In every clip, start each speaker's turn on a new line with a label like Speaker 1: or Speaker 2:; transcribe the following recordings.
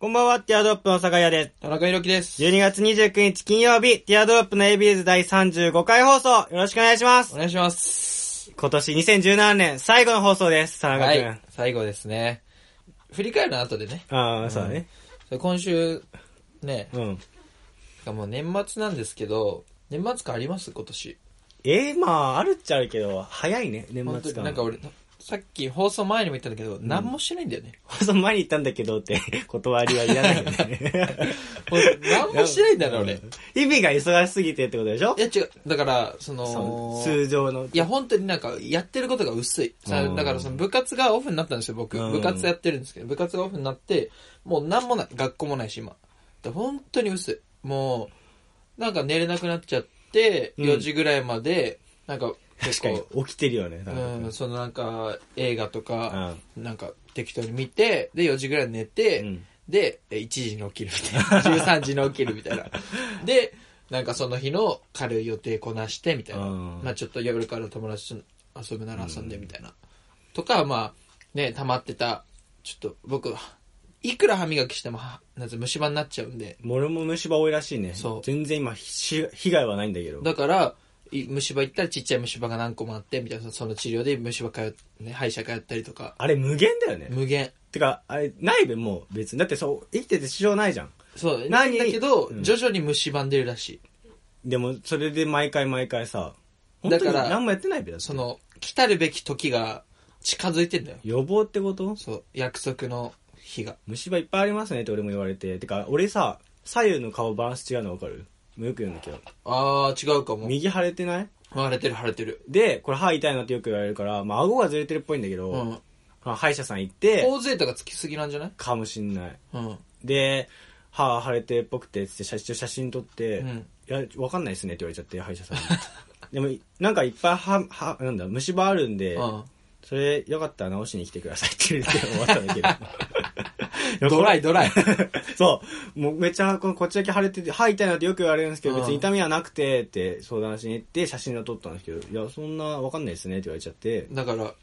Speaker 1: こんばんは、ティアドロップの坂谷です。
Speaker 2: 田中裕樹です。
Speaker 1: 12月29日金曜日、ティアドロップの ABS 第35回放送、よろしくお願いします
Speaker 2: お。願いします。
Speaker 1: 今年2017年最後の放送です、田中
Speaker 2: は
Speaker 1: 君。
Speaker 2: い、最後ですね。振り返るの後でね。
Speaker 1: ああ、そうだね。
Speaker 2: 今週、ね、
Speaker 1: うん。
Speaker 2: もう年末なんですけど、年末感あります？今年。
Speaker 1: ええまあ、あるっちゃあるけど、早いね、年末間。
Speaker 2: になんか俺、さっき放送前にも言ったんだけど、何もしてないんだよね。
Speaker 1: 放送前に言ったんだけどって、断りはいらないよね。
Speaker 2: もう何もしてないんだよね、俺。
Speaker 1: 日々が忙しすぎてってことでしょ？
Speaker 2: いや違う、だから、そ
Speaker 1: そ
Speaker 2: の
Speaker 1: の、通常の。
Speaker 2: いや、本当になんか、やってることが薄い。さ
Speaker 1: うん
Speaker 2: だから、その部活がオフになったんですよ、僕。
Speaker 1: うん
Speaker 2: 部活やってるんですけど、部活がオフになって、もうなんもない。学校もないし、今。で本当に薄い。もう、なんか寝れなくなっちゃって、
Speaker 1: うん
Speaker 2: 4時ぐらいまで、なんか、結
Speaker 1: 確か
Speaker 2: 構、
Speaker 1: に、起きてるよね、
Speaker 2: うん、そのなんか、映画とか、なんか、適当に見て、で、4時ぐらいに寝て、
Speaker 1: うん
Speaker 2: で、1時に起きるみたいな。13時に起きるみたいな。で、なんかその日の軽い予定こなしてみたいな。
Speaker 1: うん
Speaker 2: まあちょっと夜から友達と遊ぶなら遊んでみたいな。とか、まあ、ね、溜まってた、ちょっと僕、いくら歯磨きしても、はなんて虫歯になっちゃうんで、
Speaker 1: 俺も虫歯多いらしいね。
Speaker 2: そう
Speaker 1: 全然今、し被害はないんだけど。
Speaker 2: だから、い虫歯行ったらちっちゃい虫歯が何個もあって、みたいな、その治療で虫歯通っね、歯医者通ったりとか、
Speaker 1: あれ無限だよね。
Speaker 2: 無限。
Speaker 1: てか、あれ、ないべもう別に。だってそう、生きてて支障ないじゃん。
Speaker 2: そう、な
Speaker 1: 何？
Speaker 2: んだけど、
Speaker 1: うん
Speaker 2: 徐々に虫歯出るらしい。
Speaker 1: でも、それで毎回毎回さ、
Speaker 2: だから
Speaker 1: 何もやってないべだ
Speaker 2: その、来たるべき時が近づいてんだよ。
Speaker 1: 予防ってこと？
Speaker 2: そう、約束の日が。
Speaker 1: 虫歯いっぱいありますねって俺も言われて。てか、俺さ、左右の顔バランス違うの分かる？よく言うんだけど。
Speaker 2: あー、違うかも。
Speaker 1: 右腫れてない？
Speaker 2: 腫れてる腫れてる。
Speaker 1: で、これ歯痛いなってよく言われるから、まあ、顎がずれてるっぽいんだけど、
Speaker 2: うん。
Speaker 1: まあ歯医者さん行って、
Speaker 2: 大勢とかつきすぎなんじゃない？
Speaker 1: かもしんない。
Speaker 2: うん。
Speaker 1: で、歯腫れてるっぽくて、つって写真写真撮って、
Speaker 2: うん
Speaker 1: いや、わかんないですねって言われちゃって、歯医者さんに。でも、なんかいっぱい歯、歯、なんだ、虫歯あるんで、
Speaker 2: うん。
Speaker 1: それ、よかったら直しに来てくださいって言って終わったんだけど。
Speaker 2: ドライドライ。
Speaker 1: そう。もうめっちゃ、このこっちだけ腫れてて、歯痛いなってよく言われるんですけど、
Speaker 2: うん
Speaker 1: 別に痛みはなくてって相談しに行って写真を撮ったんですけど、いや、そんなわかんないですねって言われちゃって、
Speaker 2: だから、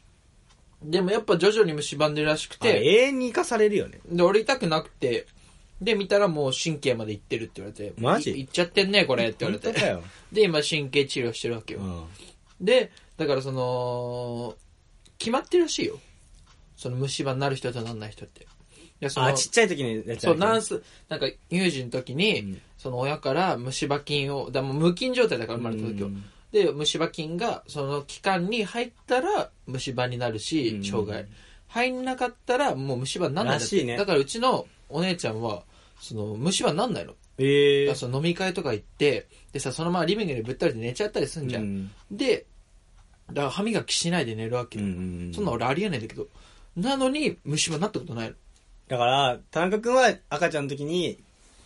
Speaker 2: でもやっぱ徐々に虫歯出るらしくて、
Speaker 1: 永遠に生かされるよね。
Speaker 2: で、俺痛くなくて、で、見たらもう神経までいってるって言われて、
Speaker 1: マジ？
Speaker 2: いいっちゃってんね、これって言われて。で、今神経治療してるわけよ。
Speaker 1: うん。
Speaker 2: で、だからその、決まってるらしいよ。その虫歯になる人とならない人って。いや、その
Speaker 1: あ、ちっちゃい時にやっちゃ
Speaker 2: そう、ナース、なんか、乳児の時に、
Speaker 1: うん
Speaker 2: その親から虫歯菌を、だもう無菌状態だから生まれた時は。
Speaker 1: うん
Speaker 2: で、虫歯菌が、その期間に入ったら虫歯になるし、
Speaker 1: うん
Speaker 2: 障害。入んなかったらもう虫歯になんない
Speaker 1: ね
Speaker 2: だからうちのお姉ちゃんは、その虫歯になんないの。
Speaker 1: ええ
Speaker 2: だからその飲み会とか行って、でさ、そのままリビングでぶったりで寝ちゃったりすんじゃん。
Speaker 1: うん
Speaker 2: で、だから歯磨きしないで寝るわけよ。
Speaker 1: うん
Speaker 2: そんな俺ありえないんだけど。なのに虫歯になったことないの。
Speaker 1: だから、田中君は赤ちゃんの時に、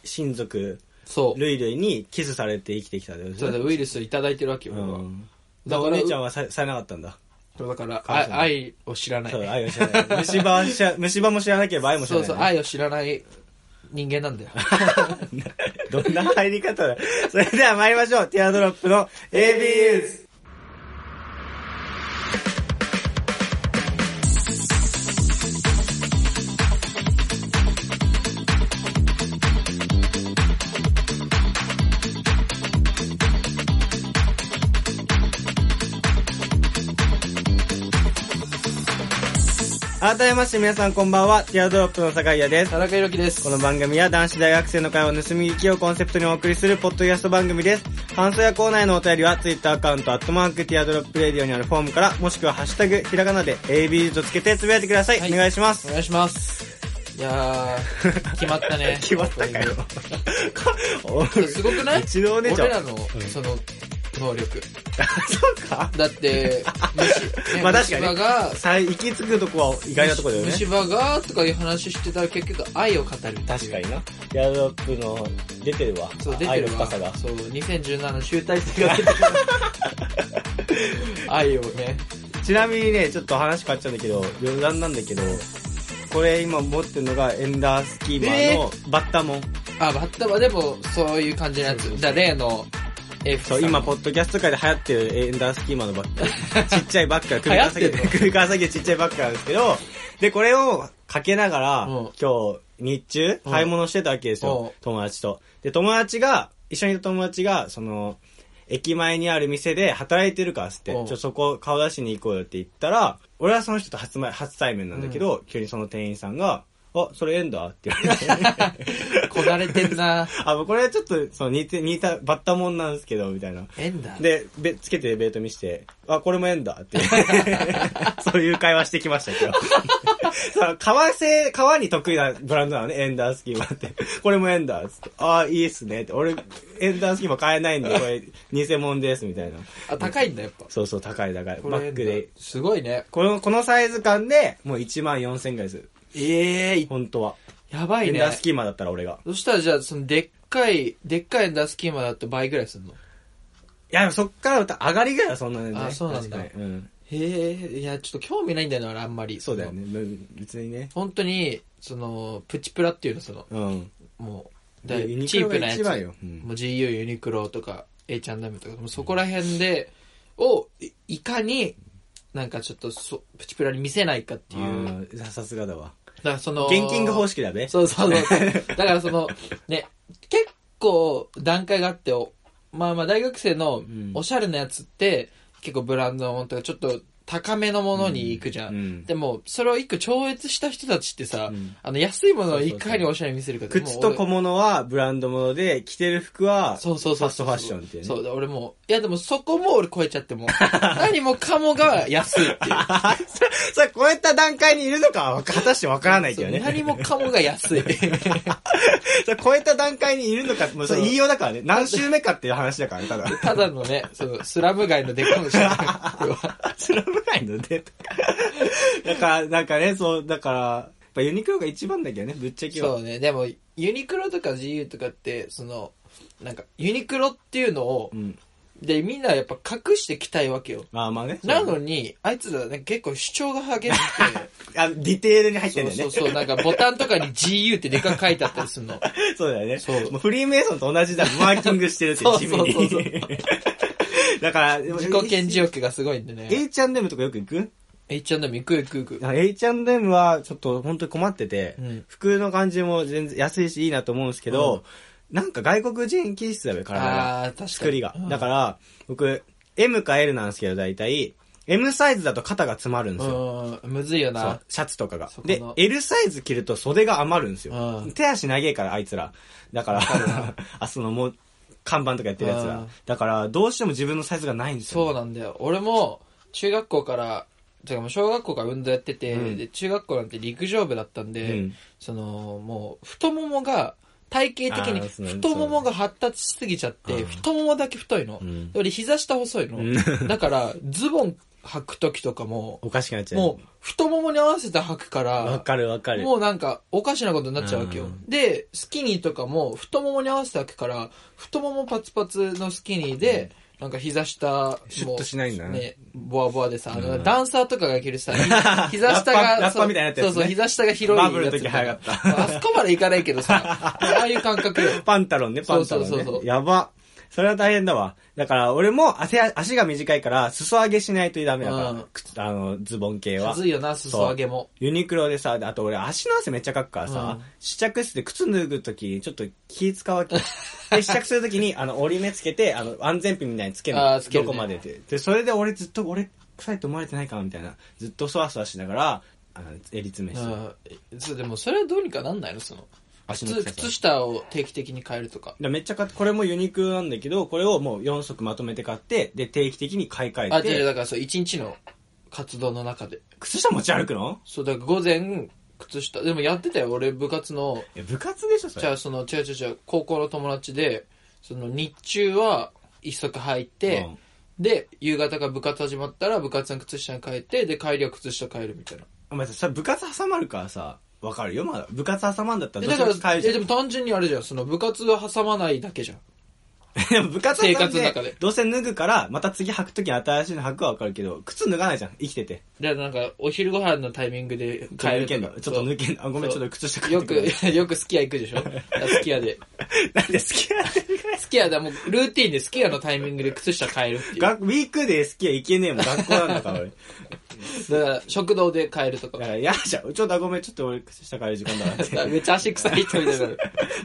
Speaker 1: 親族、
Speaker 2: そう。
Speaker 1: 類類にキスされて生きてきたんだよ。
Speaker 2: そうだ、ウイルスをいただいてるわけよ、俺は。
Speaker 1: うん。
Speaker 2: だから
Speaker 1: だからお姉ちゃんはさされなかったんだ。
Speaker 2: そうだから、愛を知らない。
Speaker 1: そう、愛を知らない。虫歯は知ら、虫歯も知らなければ愛も知らない。
Speaker 2: そうそう、愛を知らない人間なんだよ。
Speaker 1: どんな入り方だそれでは参りましょう。ティアドロップの ABUs。改めまして皆さんこんばんは。ティアドロップの坂井谷です。
Speaker 2: 田中裕樹です。
Speaker 1: この番組は男子大学生の会話を盗み聞きをコンセプトにお送りするポッドキャスト番組です。感想やコーナーへのお便りは Twitter アカウントアットマーク Teardrop Radio にあるフォームからもしくはハッシュタグひらがなで AB とつけてつぶやいてください。
Speaker 2: はい
Speaker 1: お願いします。
Speaker 2: お願いします。いやー、決まったね。
Speaker 1: 決まったかよ。
Speaker 2: すごくない？
Speaker 1: 一度ね、
Speaker 2: 俺らの、その、能力。
Speaker 1: そうか
Speaker 2: だって、虫、ね
Speaker 1: まあ確かにね
Speaker 2: 虫歯が、
Speaker 1: さ行き着くとこは意外なとこだよね。
Speaker 2: 虫歯が、とかいう話してたら結局愛を語る。
Speaker 1: 確かにな。ティアドロップの出てるわ。
Speaker 2: そう、出て
Speaker 1: 愛
Speaker 2: るわ。
Speaker 1: の深さが。
Speaker 2: そう、2017の集大成が出てる。愛をね。
Speaker 1: ちなみにね、ちょっと話変わっちゃうんだけど、余談なんだけど、これ今持ってるのがエンダースキーマーのバッタモン。
Speaker 2: あ、バッタはでも、そういう感じのやつ。じゃあ、例の、F さ
Speaker 1: そう、今、ポッドキャスト界で流行ってるエンダースキーマーのバッグ。ちっちゃいバッグが首から下げて、
Speaker 2: 流行ってんの？
Speaker 1: 首から下げてちっちゃいバッグなんですけど、で、これをかけながら、
Speaker 2: うん
Speaker 1: 今日、日中、買い物してたわけです
Speaker 2: うん
Speaker 1: よ。友達と。で、友達が、一緒にいた友達が、その、駅前にある店で働いてるからっつって、ち
Speaker 2: うん
Speaker 1: ょっとそこ顔出しに行こうよって言ったら、俺はその人と初ま初対面なんだけど、急にその店員さんが、あ、それエンダーって言われて。
Speaker 2: こなれてんな
Speaker 1: あ、もうこれはちょっと、その似て、似た、バッタモンなんですけど、みたいな。
Speaker 2: エンダー。
Speaker 1: で、べ、つけてベート見して、あ、これも円だって。そういう会話してきましたけど。その、革製、革に得意なブランドなのね、エンダースキーマって。これもエンダーっつって。ああ、いいっすねって。俺、エンダースキーマ買えないんで、これ、偽物です、みたいな。
Speaker 2: あ、高いんだ、やっぱ。
Speaker 1: そうそう、高い高い。バッグで。。
Speaker 2: すごいね。
Speaker 1: この、このサイズ感で、もう1万4000円ぐらいです。
Speaker 2: ええ
Speaker 1: 本当は。
Speaker 2: やばいね
Speaker 1: エンダー。スキーマだったら俺が。
Speaker 2: そしたらじゃあ、その、でっかい、でっかいエンダースキーマだと倍ぐらいすんの？
Speaker 1: いや、そっから歌上がりぐらいはそんなね。
Speaker 2: あそうなんだ
Speaker 1: うん。
Speaker 2: へえ、いや、ちょっと興味ないんだよな、俺あんまり。
Speaker 1: そうだよね。うん別にね。
Speaker 2: 本当に、その、プチプラっていうの、その、
Speaker 1: うん。
Speaker 2: もう、だチープなやつ。
Speaker 1: うん
Speaker 2: もう GU、ユニクロとか、H&M とか、もうそこら辺で、を、いいかに、なんかちょっとそ、プチプラに見せないかっていう。
Speaker 1: さすがだわ。
Speaker 2: らその、
Speaker 1: 現金が方式だべ。
Speaker 2: そうそうそう。だからその、ね、結構段階があって、おまあまあ大学生の
Speaker 1: ん
Speaker 2: おしゃれなやつって、結構ブランドのものとかちょっと高めのものに行くじゃん。
Speaker 1: うん
Speaker 2: でも、それを一個超越した人たちってさ、
Speaker 1: うん
Speaker 2: あの安いものをいかにおしゃれに見せるかって
Speaker 1: 靴と小物はブランド物で、着てる服は
Speaker 2: 俺そうそうそう。
Speaker 1: ファストファッションっていうね。
Speaker 2: そうだ、俺もう、いやでもそこも俺超えちゃっても、何もかもが安いっていう。
Speaker 1: それ、超えた段階にいるのかは果たしてわからないけど
Speaker 2: う何もかもが安い。
Speaker 1: それ超えた段階にいるのか、もうそれ言いようだからね。何週目かっていう話だからね、ただ。
Speaker 2: ただのね、そのスラム街の出っかもしれない。これは
Speaker 1: スラム街のデートか。だから、なんかね、そう、だから、やっぱユニクロが一番だけどね、ぶっちゃけは。
Speaker 2: そうね。でも、ユニクロとか GU とかって、その、なんか、ユニクロっていうのを
Speaker 1: う、ん。
Speaker 2: で、みんなやっぱ隠してきたいわけよ。
Speaker 1: まあまあね。
Speaker 2: なのに、あいつらね、結構主張が激しくて、
Speaker 1: あ、ディテールに入って
Speaker 2: そ
Speaker 1: んだよね。
Speaker 2: うそうそう、なんかボタンとかに GU ってでかく書いてあったりするの。
Speaker 1: そうだよね。
Speaker 2: そう
Speaker 1: もうフリーメイソンと同じだ。マーキングしてるって
Speaker 2: そう
Speaker 1: 地味に。
Speaker 2: そうそうそう
Speaker 1: だから、
Speaker 2: 自己顕示欲がすごいんでね。
Speaker 1: H&M とかよく行く
Speaker 2: ？H&M 行く行く行く。
Speaker 1: あ H&M はちょっと本当に困ってて、
Speaker 2: うん
Speaker 1: 服の感じも全然安いしいいなと思うんですけど、なんか外国人気質だよ、体が。
Speaker 2: あー、確かに。
Speaker 1: 作りが
Speaker 2: うん。
Speaker 1: だから、僕、M か L なんですけど、大体、M サイズだと肩が詰まるんですよ。
Speaker 2: うん、むずいよな。
Speaker 1: シャツとかがで
Speaker 2: の、
Speaker 1: L サイズ着ると袖が余るんですよ
Speaker 2: う。ん
Speaker 1: 手足長いから、あいつら。だから、あ、そのもう、看板とかやってるやつら
Speaker 2: うん。
Speaker 1: だから、どうしても自分のサイズがないんですよ。
Speaker 2: そうなんだよ。俺も、中学校から、てかもう小学校から運動やってて、
Speaker 1: うん
Speaker 2: で、中学校なんて陸上部だったんで、
Speaker 1: うん
Speaker 2: その、もう、太ももが、体型的に太ももが発達しすぎちゃって、
Speaker 1: うん
Speaker 2: 太ももだけ太いの。俺膝下細いの。
Speaker 1: うん
Speaker 2: だから、ズボン履く時とかも、
Speaker 1: おかしくなっちゃう。
Speaker 2: もう、太ももに合わせて履くか
Speaker 1: わ
Speaker 2: ら、
Speaker 1: かるわかる。
Speaker 2: もうなんか、おかしなことになっちゃうわけよ。
Speaker 1: うん
Speaker 2: で、スキニーとかも、太ももに合わせて履くから、太ももパツパツのスキニーで、なんか膝下も、
Speaker 1: シュッとしないんだね
Speaker 2: ね、ボワボワでさ、あの、
Speaker 1: うん
Speaker 2: ダンサーとかが着るさ、ひ膝下が、そうそう、膝下が広いやつ
Speaker 1: バブルの時流行った
Speaker 2: あそこまでいかないけどさ、ああいう感覚よ。
Speaker 1: パンタロンね、パンタロン
Speaker 2: そうそうそう
Speaker 1: やば。それは大変だわ。だから、俺も足、足が短いから、裾上げしないとダメだから、
Speaker 2: うん
Speaker 1: 靴あの、ズボン系は。
Speaker 2: はずいよな、裾上げも。
Speaker 1: ユニクロでさ、あと俺足の汗めっちゃかくからさ、
Speaker 2: うん
Speaker 1: 試着室で靴脱ぐとき、ちょっと気使うわけ。で、試着するときに、あの、折り目つけて、あの、安全ピンみたいにつけるの。
Speaker 2: あーつけるね
Speaker 1: どこまでって。で、それで俺ずっと、俺、臭いと思われてないかなみたいな。ずっとそわそわしながら、あの、襟詰めして。
Speaker 2: うんそうでもそれはどうにかなんないの？その。靴、
Speaker 1: 足の
Speaker 2: 靴下を定期的に変えるとか。
Speaker 1: でめっちゃ買って、これもユニクロなんだけど、これをもう4足まとめて買って、で、定期的に買い替
Speaker 2: あ、
Speaker 1: えて、
Speaker 2: 違う違うだからそう、一日の活動の中で。
Speaker 1: 靴下持ち歩くの？
Speaker 2: そう、だから午前、靴下、でもやってたよ、俺部活の、
Speaker 1: 部活でしょ、それ。
Speaker 2: じゃあその、違う違う違う、高校の友達で、その日中は一足履いて、で、夕方が部活始まったら部活の靴下に変えて、で、帰りは靴下変えるみたいな。
Speaker 1: お前さ、部活挟まるからさ、わかるよ、まだ。部活挟まんだった
Speaker 2: え
Speaker 1: らどっちも変えるじゃん
Speaker 2: でも単純にあれじゃん、その部活は挟まないだけじゃん。
Speaker 1: で も部活は
Speaker 2: 生活の中で
Speaker 1: どうせ脱ぐから、また次履くときに新しいの履くはわかるけど、靴脱がないじゃん、生きてて。
Speaker 2: で、なんか、お昼ご飯のタイミングで変える
Speaker 1: 抜けんの。ちょっと抜けんの。あ、ごめん、ちょっと靴下買っ
Speaker 2: よ
Speaker 1: てくる。
Speaker 2: く、よくスキヤ行くでしょ スキヤで。
Speaker 1: なんで好きなんだ
Speaker 2: スキヤだ、もう、ルーティンでスキヤのタイミングで靴下変えるっていう。
Speaker 1: 学ウィークで好きは行けねえもん、学校なんだから俺。
Speaker 2: だから、食堂で買えるとか
Speaker 1: だ。から嫌じゃん。ちょっとごめん、ちょっと俺、下帰る時間だなって。
Speaker 2: めっちゃ足臭い人みたいにな る。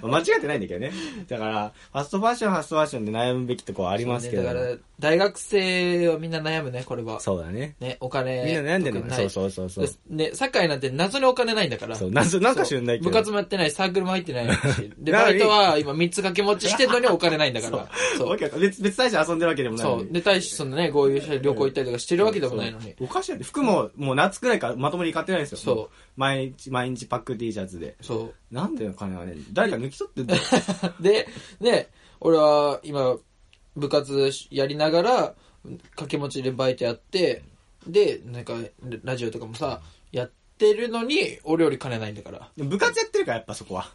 Speaker 1: 間違ってないんだけどね。だから、ファストファッション、ファストファッションで悩むべきとこはありますけど。
Speaker 2: だから、大学生はみんな悩むね、これは。
Speaker 1: そうだね。
Speaker 2: ね、お金。
Speaker 1: みんな悩んでるのそうそうそうそう。
Speaker 2: ね、サッカーなんて謎にお金ないんだから。
Speaker 1: そう、なんなんか知らないけど。
Speaker 2: 部活もやってない、サークルも入ってないし。で、バイトは今3つ掛け持ちしてんのにお金ないんだから。そう。
Speaker 1: 別、別大して遊んでるわけでもない。
Speaker 2: そう。で、大してそのね、こういう旅行行ったりとかしてるわけでもないのに。
Speaker 1: おかしいよね。服も、もう夏くらいからまともに買ってないんですよ。
Speaker 2: そう
Speaker 1: も毎日、毎日パック T シャツで。
Speaker 2: そ
Speaker 1: なんでお金はね、誰か抜き取ってんだよ。
Speaker 2: う。で、ね、俺は今、部活やりながら、掛け持ちでバイトやって、で、なんか、ラジオとかもさ、やってるのに、俺より金ないんだから。
Speaker 1: 部活やってるから、やっぱそこは。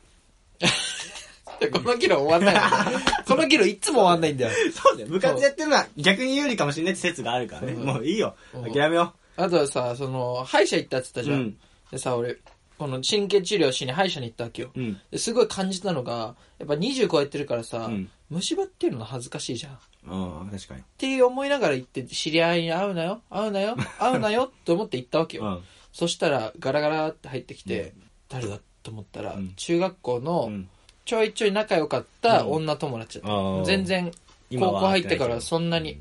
Speaker 2: で この議論終わんない。この議論いつも終わんないんだよ。
Speaker 1: そうだよ。部活やってるのは逆に有利かもしれないって説があるからね。
Speaker 2: うん
Speaker 1: もういいよ。
Speaker 2: うん
Speaker 1: 諦めよ
Speaker 2: あとはさ、その、歯医者行ったって言ったじゃん。
Speaker 1: うん
Speaker 2: でさ、俺、この神経治療しに歯医者に行ったわけよ。
Speaker 1: う。うん。
Speaker 2: ですごい感じたのが、やっぱ20超えてるからさ、
Speaker 1: うん
Speaker 2: 虫歯っていうの恥ずかしいじゃん。っ
Speaker 1: ああ、確かに。
Speaker 2: ていう思いながら行って、知り合いに会うなよ、会うなよ、会うなよ って思って行ったわけよ。
Speaker 1: うん。
Speaker 2: そしたら、ガラガラって入ってきて、誰だと思ったら、
Speaker 1: うん
Speaker 2: 中学校
Speaker 1: う
Speaker 2: の
Speaker 1: ん。
Speaker 2: ちょいちょい仲良かった女友達だった。
Speaker 1: あー
Speaker 2: 全然、
Speaker 1: 今は
Speaker 2: 高校入ってからそんなに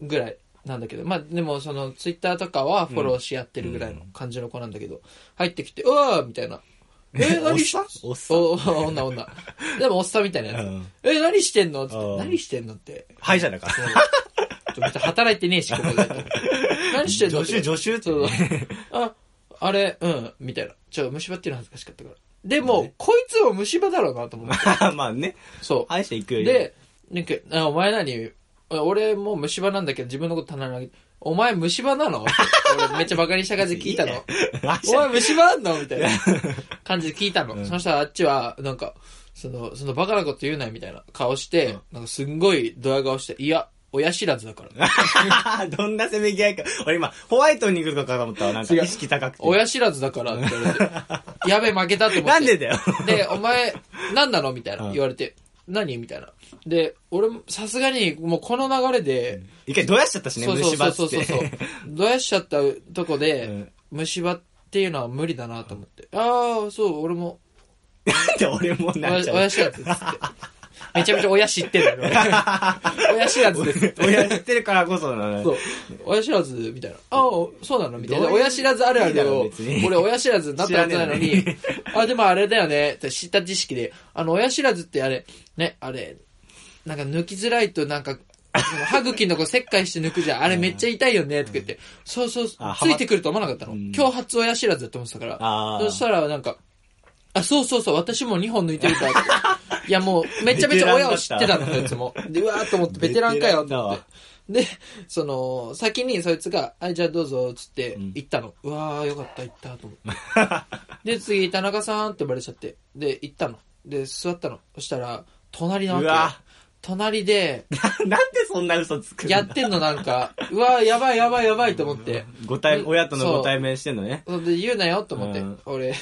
Speaker 2: ぐらいなんだけど、まあでもそのツイッターとかはフォローし合ってるぐらいの感じの子なんだけど、入ってきて、うわーみたいな。え、何し
Speaker 1: おっさん？おっさん？
Speaker 2: おお女女。でもおっさんみたいなやつ。
Speaker 1: うん
Speaker 2: え、何してんの？つって
Speaker 1: あー
Speaker 2: 何してんのって。
Speaker 1: 歯医者だから。
Speaker 2: ちょっと別に働いてねえし、ここで。何してんの？
Speaker 1: 助手、助手って
Speaker 2: あ、あれ、うん、みたいな。ちょ、虫歯っていうの恥ずかしかったから。でも、こいつも虫歯だろうなと思って。
Speaker 1: まあね。
Speaker 2: そう。
Speaker 1: 歯医者行くより。
Speaker 2: で、なんか、あお前何？俺もう虫歯なんだけど自分のこと棚にあげて、お前虫歯なの？俺めっちゃバカにした感じで聞いたの。
Speaker 1: 歯医
Speaker 2: お前
Speaker 1: 者
Speaker 2: 虫歯あんの？みたいな 感じで聞いたの。
Speaker 1: うん
Speaker 2: そしたらあっちは、なんか、その、そのバカなこと言うなよみたいな顔して、なんかすんごいドヤ顔して、いや、親知らずだから。
Speaker 1: どんなせめぎ合いか。俺今、ホワイトに来るのかと思ったわ。なんか
Speaker 2: 違う
Speaker 1: 意識高くて。
Speaker 2: 親知らずだからって言われて、やべえ負けたと思って。
Speaker 1: なんでだよ。
Speaker 2: で、お前、何なの？みたいな
Speaker 1: うん
Speaker 2: 言われて、何？みたいな。で、俺もさすがにもうこの流れで、
Speaker 1: 一回どやしちゃったしね、
Speaker 2: そうそう
Speaker 1: 虫歯っつって。
Speaker 2: そうそうそう。どやしちゃったとこで、
Speaker 1: うん
Speaker 2: 虫歯っていうのは無理だなと思って。ああ、そう、俺も、
Speaker 1: なんで俺もなっ
Speaker 2: 親
Speaker 1: ちゃう。
Speaker 2: 親知らずですって。めちゃめちゃ親知ってる。親知らずです。
Speaker 1: 親知ってるからこそなの
Speaker 2: そう。親知らず、みたいな。ああ、そうなのみたいな。親知らずあるある
Speaker 1: いいだろ
Speaker 2: を
Speaker 1: 別に、
Speaker 2: 俺親知らずになったことないのに あ、でもあれだよね、って知った知識で、あの、親知らずってあれ、ね、あれ、なんか抜きづらいとなんか、歯茎のとこ切開して抜くじゃん。あれめっちゃ痛いよね、とか言って。そうそう、ついてくると思わなかったの。
Speaker 1: うん
Speaker 2: 今日初親知らずだと思ってたから。そしたらなんか、あ、そうそうそう、私も2本抜いてるから。いやもう、めちゃめちゃ親を知ってたの、そいつも。で、うわーっと思って、ベテランかよ、って。で、その、先にそいつが、はい、じゃあどうぞ、つって
Speaker 1: うん、
Speaker 2: 行ったの。うわー、よかった、行った、と思って。で、次、田中さんって呼ばれちゃって。で、行ったの。で、座ったの。そしたら、隣なわけ隣で、
Speaker 1: なんでそんな嘘つく
Speaker 2: やってんのなんか、うわー、やばいやばいやばいと思って。
Speaker 1: ご対、親とのご対面してんのね。
Speaker 2: で言うなよ、と思って
Speaker 1: うん。
Speaker 2: 俺、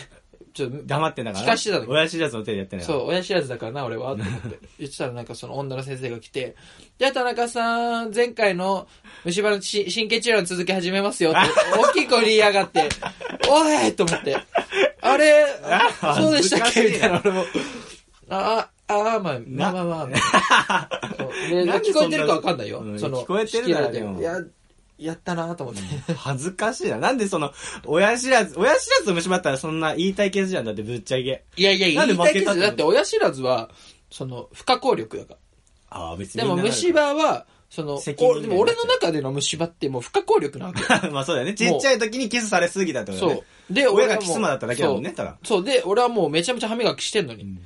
Speaker 2: ちょっと、
Speaker 1: 黙ってんだから。
Speaker 2: 聞かしてたの
Speaker 1: 親知らずの手でやってんだから。
Speaker 2: そう、親知らずだからな、俺は、と思って。言ってたらなんかその女の先生が来て、じゃあ田中さん、前回の虫歯のし神経治療の続き始めますよって、大きい声で言いやがって、おいと思って、あれ、
Speaker 1: あ
Speaker 2: そうでしたっけ？みたいな、俺も。あ、あ、あ、まあ、まあまあまあ。聞こえてるかわかんないよ
Speaker 1: う。ん
Speaker 2: その、
Speaker 1: 聞こえてるならでも
Speaker 2: いや、やったなと思って。
Speaker 1: 恥ずかしいな。なんでその、親知らず、親知らずと虫歯ったらそんな言いたいケースじゃん。だってぶっちゃけ。
Speaker 2: いやいや、言いたいけど、
Speaker 1: 負けたって
Speaker 2: だって親知らずは、その、不可抗力だから。
Speaker 1: ああ、別に
Speaker 2: でも虫歯は、その、でも俺の中での虫歯ってもう不可抗力なわけよ。
Speaker 1: まあそうだよね。ちっちゃい時にキスされすぎたってことだね。
Speaker 2: そう。で、
Speaker 1: 親がキスマだっただけだもんね、ただ。
Speaker 2: そう。そう。で、俺はもうめちゃめちゃ歯磨きしてんのに。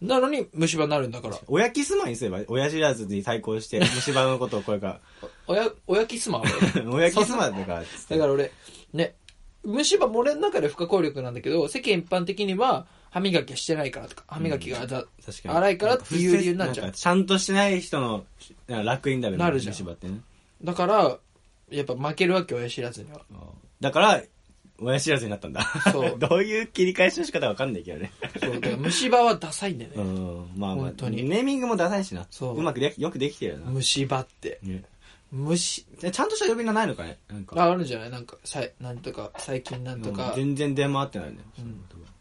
Speaker 2: なのに虫歯になるんだから。
Speaker 1: 親キスマにすれば、親知らずに対抗して、虫歯のことをこれか
Speaker 2: 親、親キスマン
Speaker 1: 親キスマだから、
Speaker 2: だから俺、ね、虫歯も俺の中で不可抗力なんだけど、世間一般的には歯磨きしてないからとか、歯磨きがだ、
Speaker 1: 確かに。
Speaker 2: 荒いからっていう理由になっちゃう
Speaker 1: ちゃんとしてない人の、なんか楽になる
Speaker 2: じゃん
Speaker 1: 虫歯ってね。
Speaker 2: だから、やっぱ負けるわけよ、親知らずには。
Speaker 1: だから、親知らずになったんだ。
Speaker 2: そう
Speaker 1: どういう切り返しの仕方かわかんないけどね。
Speaker 2: そう。だから虫歯はダサいんだよね。
Speaker 1: うん。まあまあ
Speaker 2: 本、当に
Speaker 1: ネーミングもダサいしな。
Speaker 2: そう
Speaker 1: うまくでき、よくできてるよな。
Speaker 2: 虫歯って。
Speaker 1: ね
Speaker 2: 虫、
Speaker 1: えちゃんとした呼び名ないのかね？なんか。
Speaker 2: あ、あるんじゃない？なんか、さい、なんとか、最近なんと
Speaker 1: うん
Speaker 2: か。
Speaker 1: 全然出回ってないね。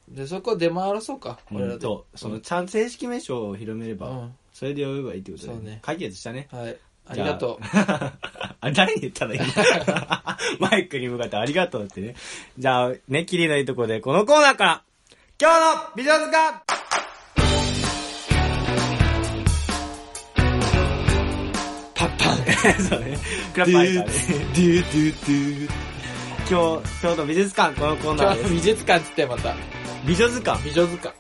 Speaker 2: で、そこ出回らそうか。
Speaker 1: うん
Speaker 2: 俺らで。
Speaker 1: と、その、ちゃんと正式名称を広めれば、
Speaker 2: うん
Speaker 1: それで呼べばいいってことで、
Speaker 2: そうね
Speaker 1: 解決したね。
Speaker 2: はい。ありがとう。
Speaker 1: あ、誰に言ったらいいの マイクに向かってありがとうってね。じゃあ、ね、キリのいいとこで、このコーナーから、今日の美女図鑑
Speaker 2: パッパン。
Speaker 1: そうね。クラッパーからね。今日、今日の美術館、このコーナーです。
Speaker 2: 美術館っつってまた。
Speaker 1: 美女図鑑
Speaker 2: 美女図鑑。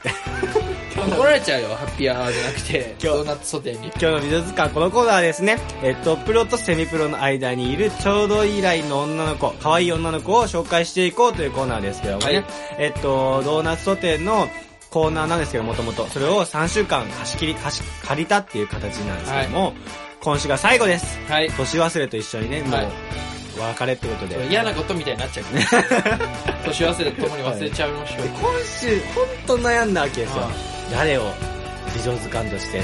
Speaker 2: 怒られちゃうよ、ハッピーアワーじゃなくて、
Speaker 1: 今日
Speaker 2: ドーナツソテーに。
Speaker 1: 今日の美術館、このコーナーはですね、えっと、プロとセミプロの間にいるちょうどいいラインの女の子、可愛い女の子を紹介していこうというコーナーですけどもね。
Speaker 2: はい
Speaker 1: えっと、ドーナツソテーのコーナーなんですけど、もともと。それを3週間貸し切り、貸し、借りたっていう形なんですけども、今週が最後です。
Speaker 2: はい。
Speaker 1: 年忘れと一緒にね、もう、
Speaker 2: はい
Speaker 1: お別れってことで。
Speaker 2: 嫌なことみたいになっちゃうから。年忘れとともに忘れちゃいましょう
Speaker 1: で。今週、ほんと悩んだわけですよ
Speaker 2: あ。
Speaker 1: 誰を美女図鑑として、
Speaker 2: う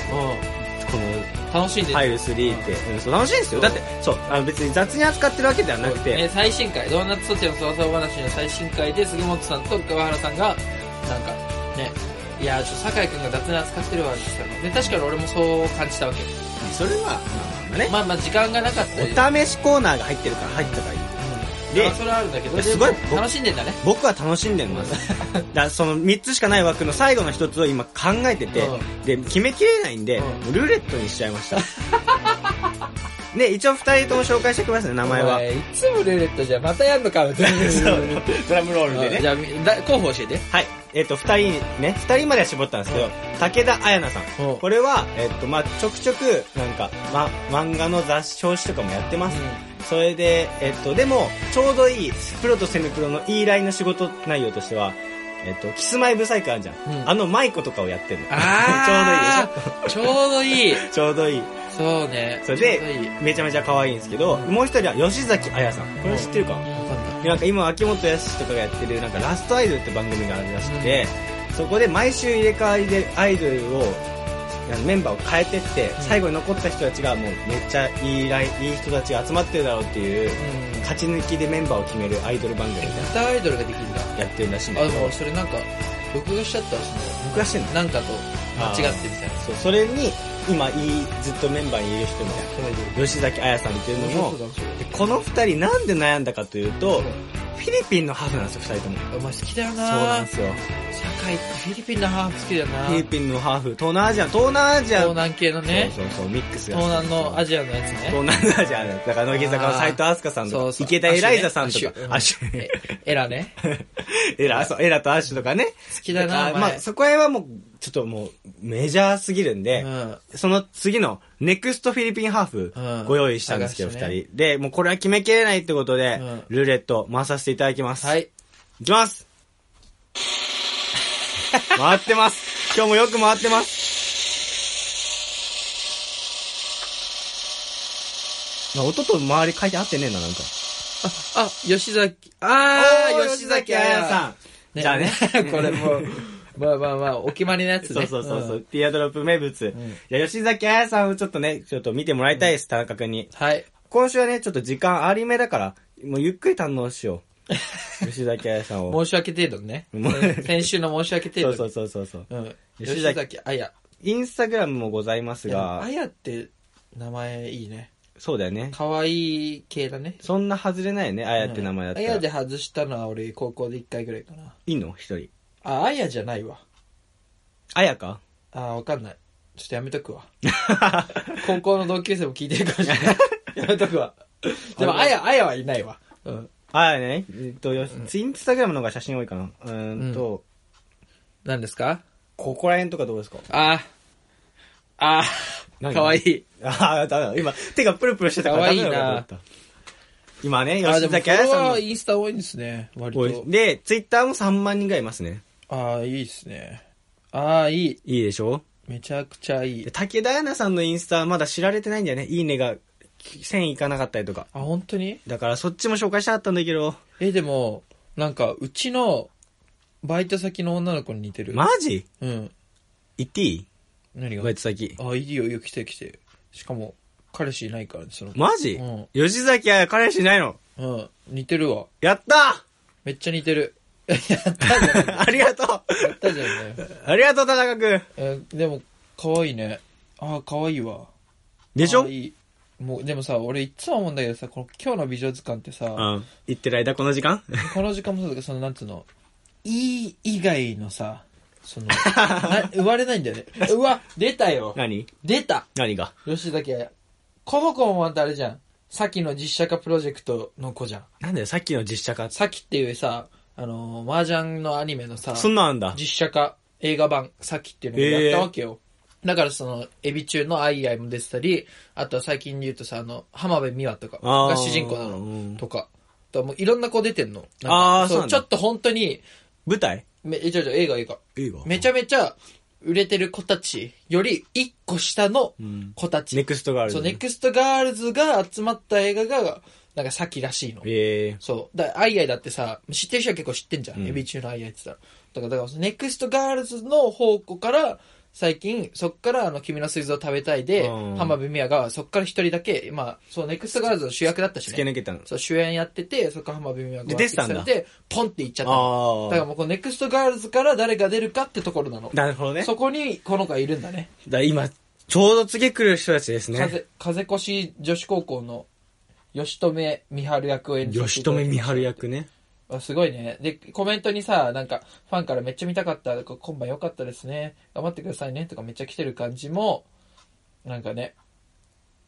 Speaker 1: この
Speaker 2: ん。楽しんで
Speaker 1: ファイル3って、うんそう楽しいんですよ。だって、そう、あの別に雑に扱ってるわけではなくて、
Speaker 2: えー最新回、ドーナツソテーのそわそわ話の最新回で、杉本さんと川原さんが、なんか、ね、いやー、ちょっと酒井くんが雑に扱ってるわって言ってたので、確かに俺もそう感じたわけ。
Speaker 1: それは、まあまあね、
Speaker 2: まあまあ、時間がなかったり。
Speaker 1: お試しコーナーが入ってるから入ったからいい。で
Speaker 2: で、それはあるんだけど、
Speaker 1: すごい
Speaker 2: 楽しんでんだね。
Speaker 1: 僕は楽しんでます。だその3つしかない枠の最後の1つを今考えてて、
Speaker 2: う
Speaker 1: で、決めきれないんで、ルーレットにしちゃいました。で、一応2人とも紹介してくださいね、名前は。
Speaker 2: いつもルーレットじゃまたやんのか
Speaker 1: ドラムロールでね。
Speaker 2: じゃあ候補教えて。
Speaker 1: はい。えっ、と、二人ね、二人までは絞ったんですけど、武田彩奈さん。
Speaker 2: うん
Speaker 1: これは、えっ、と、まあ、ちょくちょく、なんか、ま、漫画の雑誌、表紙とかもやってます。それで、えっ、と、でも、ちょうどいい、プロとセミプロのいいラインの仕事内容としては、えっ、と、キスマイブサイクあるじゃん。
Speaker 2: うん
Speaker 1: あのマイコとかをやってるの。
Speaker 2: ちょうどいいでしょ。
Speaker 1: ちょうどいい。
Speaker 2: ちょうどいい。そうね。
Speaker 1: それで。めちゃめちゃ可愛いんですけど、もう一人は吉崎彩さん。これ知ってるか
Speaker 2: わかんない。
Speaker 1: なんか今、秋元康とかがやってる、なんかラストアイドルって番組があるらしくて、そこで毎週入れ替わりでアイドルを、あのメンバーを変えてって、最後に残った人たちがもうめっちゃいいライン、いい人たちが集まってるだろうっていう、
Speaker 2: うん。
Speaker 1: 勝ち抜きでメンバーを決めるアイドル番組みたい
Speaker 2: スターアイドルができるんだ。
Speaker 1: なやってるらしいんだ
Speaker 2: あ、
Speaker 1: けど
Speaker 2: でも、それなんか、録画しちゃったらそ
Speaker 1: 僕はしてんの？
Speaker 2: の、なんかと間違ってみたいな。
Speaker 1: そう、それに、今いい、ずっとメンバーにいる人みたいな。吉崎彩さんっていうのも、でこの二人なんで悩んだかというと、フィリピンのハーフなんですよ、二人とも。
Speaker 2: お前好きだよ
Speaker 1: そう
Speaker 2: な
Speaker 1: なんですよ。
Speaker 2: 酒井ってフィリピンのハーフ好きだよな
Speaker 1: フィリピンのハーフ、東南アジア、東南アジア、
Speaker 2: 東南系のね、
Speaker 1: そうそうそう、ミックスが。
Speaker 2: 東南のアジアのやつね。
Speaker 1: 東南アジアだから、乃木坂の斎藤飛鳥さんとか、
Speaker 2: そうそう
Speaker 1: 池田エライザさんとか、
Speaker 2: ア
Speaker 1: アシュ
Speaker 2: シュねえエラね。
Speaker 1: エラ、そう、エラとアッシュとかね。
Speaker 2: 好きだな
Speaker 1: まあ、そこら辺はもう、ちょっともう、メジャーすぎるんで、
Speaker 2: うん。
Speaker 1: その次の、ネクストフィリピンハーフ
Speaker 2: うん、
Speaker 1: ご用意したんですけど、二、
Speaker 2: 探してね
Speaker 1: 人。で、もうこれは決めきれないってことで、
Speaker 2: うん
Speaker 1: ルーレット回させていただきます。。
Speaker 2: はいい。
Speaker 1: いきます回ってます今日もよく回ってますまあ音と周り書いてあってねえな、なんか。
Speaker 2: あ、吉崎、あー、吉崎彩さん。
Speaker 1: ん。じゃあね。
Speaker 2: これもう、まあまあまあ、お決まりのやつね。
Speaker 1: そうそうそうそう、
Speaker 2: ん
Speaker 1: ティアドロップ名物。
Speaker 2: ん
Speaker 1: いや、吉崎彩さんをちょっとね、ちょっと見てもらいたいです、田中君に。
Speaker 2: はい。
Speaker 1: 今週はね、ちょっと時間ありめだから、もうゆっくり堪能しよう。吉崎彩さんを。
Speaker 2: 申し訳程度にね。先週の申し訳程度に。
Speaker 1: そうそうそうそうそう。
Speaker 2: うん。
Speaker 1: 吉崎
Speaker 2: 彩。
Speaker 1: インスタグラムもございますが、
Speaker 2: 彩って名前いいね。
Speaker 1: そうだよね。
Speaker 2: 可愛い系だね。
Speaker 1: そんな外れないよね、あやって名前だったら。
Speaker 2: あやで外したのは俺高校で1回ぐらいかな。
Speaker 1: いいの？一人。
Speaker 2: あ、あやじゃないわ。
Speaker 1: あやか？
Speaker 2: あ、わかんない。ちょっとやめとくわ。高校の同級生も聞いてるかもしれない。やめとくわ。でも、あや、あやはいないわ。うん。
Speaker 1: あやね、えっと、よしインスタグラムの方が写真多いかな。うーんと、
Speaker 2: 何ですか？
Speaker 1: ここら辺とかどうですか？
Speaker 2: ああ
Speaker 1: 何？
Speaker 2: かわいい。
Speaker 1: ああ、だめだ。今、手がプルプルしてたからダメだと思った。今ね、
Speaker 2: あ、
Speaker 1: 吉崎彩さんの
Speaker 2: ワーインスタ多いんですね。割と。
Speaker 1: で、ツイッターも3万人ぐらいいますね。
Speaker 2: ああ、いいっすね。ああ、いい。
Speaker 1: いいでしょ？
Speaker 2: めちゃくちゃいい
Speaker 1: で。武田彩奈さんのインスタはまだ知られてないんだよね。いいねが1000いかなかったりとか。
Speaker 2: あ、本当に？
Speaker 1: だからそっちも紹介したかったんだけど。
Speaker 2: え、でも、なんか、うちの、バイト先の女の子に似てる？
Speaker 1: マジ？
Speaker 2: うん。
Speaker 1: 言っていい？
Speaker 2: 何が？
Speaker 1: バイト先。
Speaker 2: あ、いいよ、よ、来て来て。しかも、彼氏いないからね、その。
Speaker 1: マジ？
Speaker 2: うん
Speaker 1: 吉崎は彼氏いないの？
Speaker 2: うん。似てるわ。
Speaker 1: やった
Speaker 2: めっちゃ似てる。やったじゃん。
Speaker 1: ありがとう
Speaker 2: ったじゃんね。
Speaker 1: ありがとう、田中くん
Speaker 2: えーでも、可愛いね。ああ、可愛いわ。
Speaker 1: でしょ？
Speaker 2: 可愛いもう、でもさ、俺いつも思うんだけどさ、この今日の美女図鑑ってさ、
Speaker 1: うん。言ってる間、この時間？
Speaker 2: この時間もそうだけど、その、なんつうの、いい以外のさ、その、な生まれないんだよね。うわ、出たよ。
Speaker 1: 何？
Speaker 2: 出た
Speaker 1: 何が？
Speaker 2: 吉崎彩。この子もまたあれじゃん。さっきの実写化プロジェクトの子じゃん。
Speaker 1: なんだよ、さっきの実写化。
Speaker 2: さっきっていうさ、あのー、麻雀のアニメのさ、
Speaker 1: そんなんあんだ。
Speaker 2: 実写化映画版、さっきっていうのをやったわけよ。だからその、エビ中のアイアイも出てたり、あとは最近で言うとさ、あの、浜辺美波とか
Speaker 1: あー
Speaker 2: が主人公な
Speaker 1: うん
Speaker 2: の、とか。とかもういろんな子出てんの。
Speaker 1: あーそう
Speaker 2: ちょっと本当に、
Speaker 1: 舞台？
Speaker 2: め、え、ちょちょ、映画映画。
Speaker 1: 映画？
Speaker 2: めちゃめちゃ売れてる子たちより一個下の
Speaker 1: うん。
Speaker 2: 子たち。
Speaker 1: ネクストガールズ。
Speaker 2: そう、ネクストガールズが集まった映画が、なんかさっきらしいの。
Speaker 1: ええ
Speaker 2: そう。だアイアイだってさ、知ってる人は結構知ってんじゃん。
Speaker 1: うん
Speaker 2: エビ中のアイアイって言ったら。だから、だからネクストガールズの方向から、最近、そっから、あの、君の膵臓食べたいで、
Speaker 1: うん
Speaker 2: 浜辺美波が、そっから一人だけ、まあ、そう、ネクストガールズの主役だったしね。
Speaker 1: 突き抜けたの。
Speaker 2: そう、主演やってて、そっから浜辺美波が
Speaker 1: で出てたんだ
Speaker 2: て、ポンって行っちゃったの。
Speaker 1: あ
Speaker 2: だからもうこのネクストガールズから誰が出るかってところなの。
Speaker 1: なるほどね。
Speaker 2: そこに、この子がいるんだね。
Speaker 1: だ今、ちょうど次来る人たちですね。
Speaker 2: 風、風越女子高校の、吉留美春役を演じてい
Speaker 1: 吉
Speaker 2: ただきました
Speaker 1: 留美春役ね。
Speaker 2: あすごいね。で、コメントにさ、なんか、ファンからめっちゃ見たかった、今晩良かったですね。頑張ってくださいね。とかめっちゃ来てる感じも、なんかね。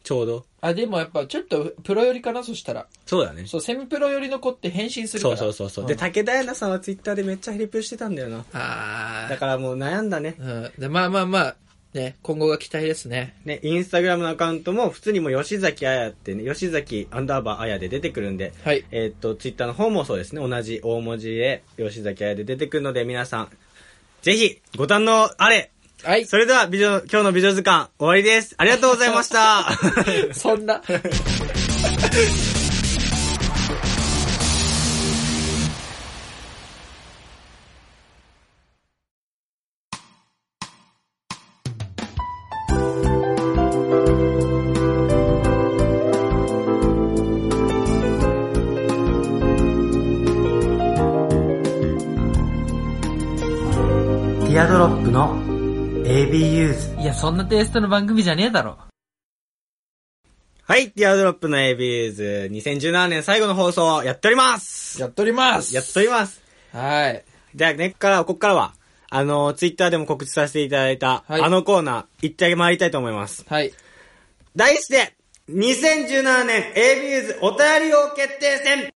Speaker 1: ちょうど。
Speaker 2: あ、でもやっぱちょっとプロ寄りかな、そしたら。
Speaker 1: そうだね。
Speaker 2: そう、セミプロ寄りの子って変身するか
Speaker 1: そ
Speaker 2: ら。
Speaker 1: うそうそうそう。
Speaker 2: ん
Speaker 1: で、武田彩奈さんはツイッターでめっちゃヘリプしてたんだよな。
Speaker 2: あ
Speaker 1: だからもう悩んだね。
Speaker 2: うん。で、まあまあまあ、ね、今後が期待ですね。
Speaker 1: ね、インスタグラムのアカウントも普通にもう吉崎彩ってね、吉崎アンダーバー彩で出てくるんで、
Speaker 2: はい。
Speaker 1: えーっと、ツイッターの方もそうですね、同じ大文字で吉崎彩で出てくるので皆さん、ぜひご堪能あれ
Speaker 2: はい。
Speaker 1: それでは美女、今日の美女図鑑終わりです。ありがとうございました。
Speaker 2: そんな。
Speaker 1: ティアドロップの ABUs。
Speaker 2: いや、そんなテイストの番組じゃねえだろ。
Speaker 1: はい、ティアドロップの ABUs。2017年最後の放送やっております。
Speaker 2: やっております。
Speaker 1: やっております。
Speaker 2: はい。
Speaker 1: じゃあ、ねっから、こっからは、あの、ツイッターでも告知させていただいた、
Speaker 2: はい
Speaker 1: あのコーナー、行ってまいりたいと思います。
Speaker 2: はい。
Speaker 1: 題して、2017年 ABUs お便り王決定戦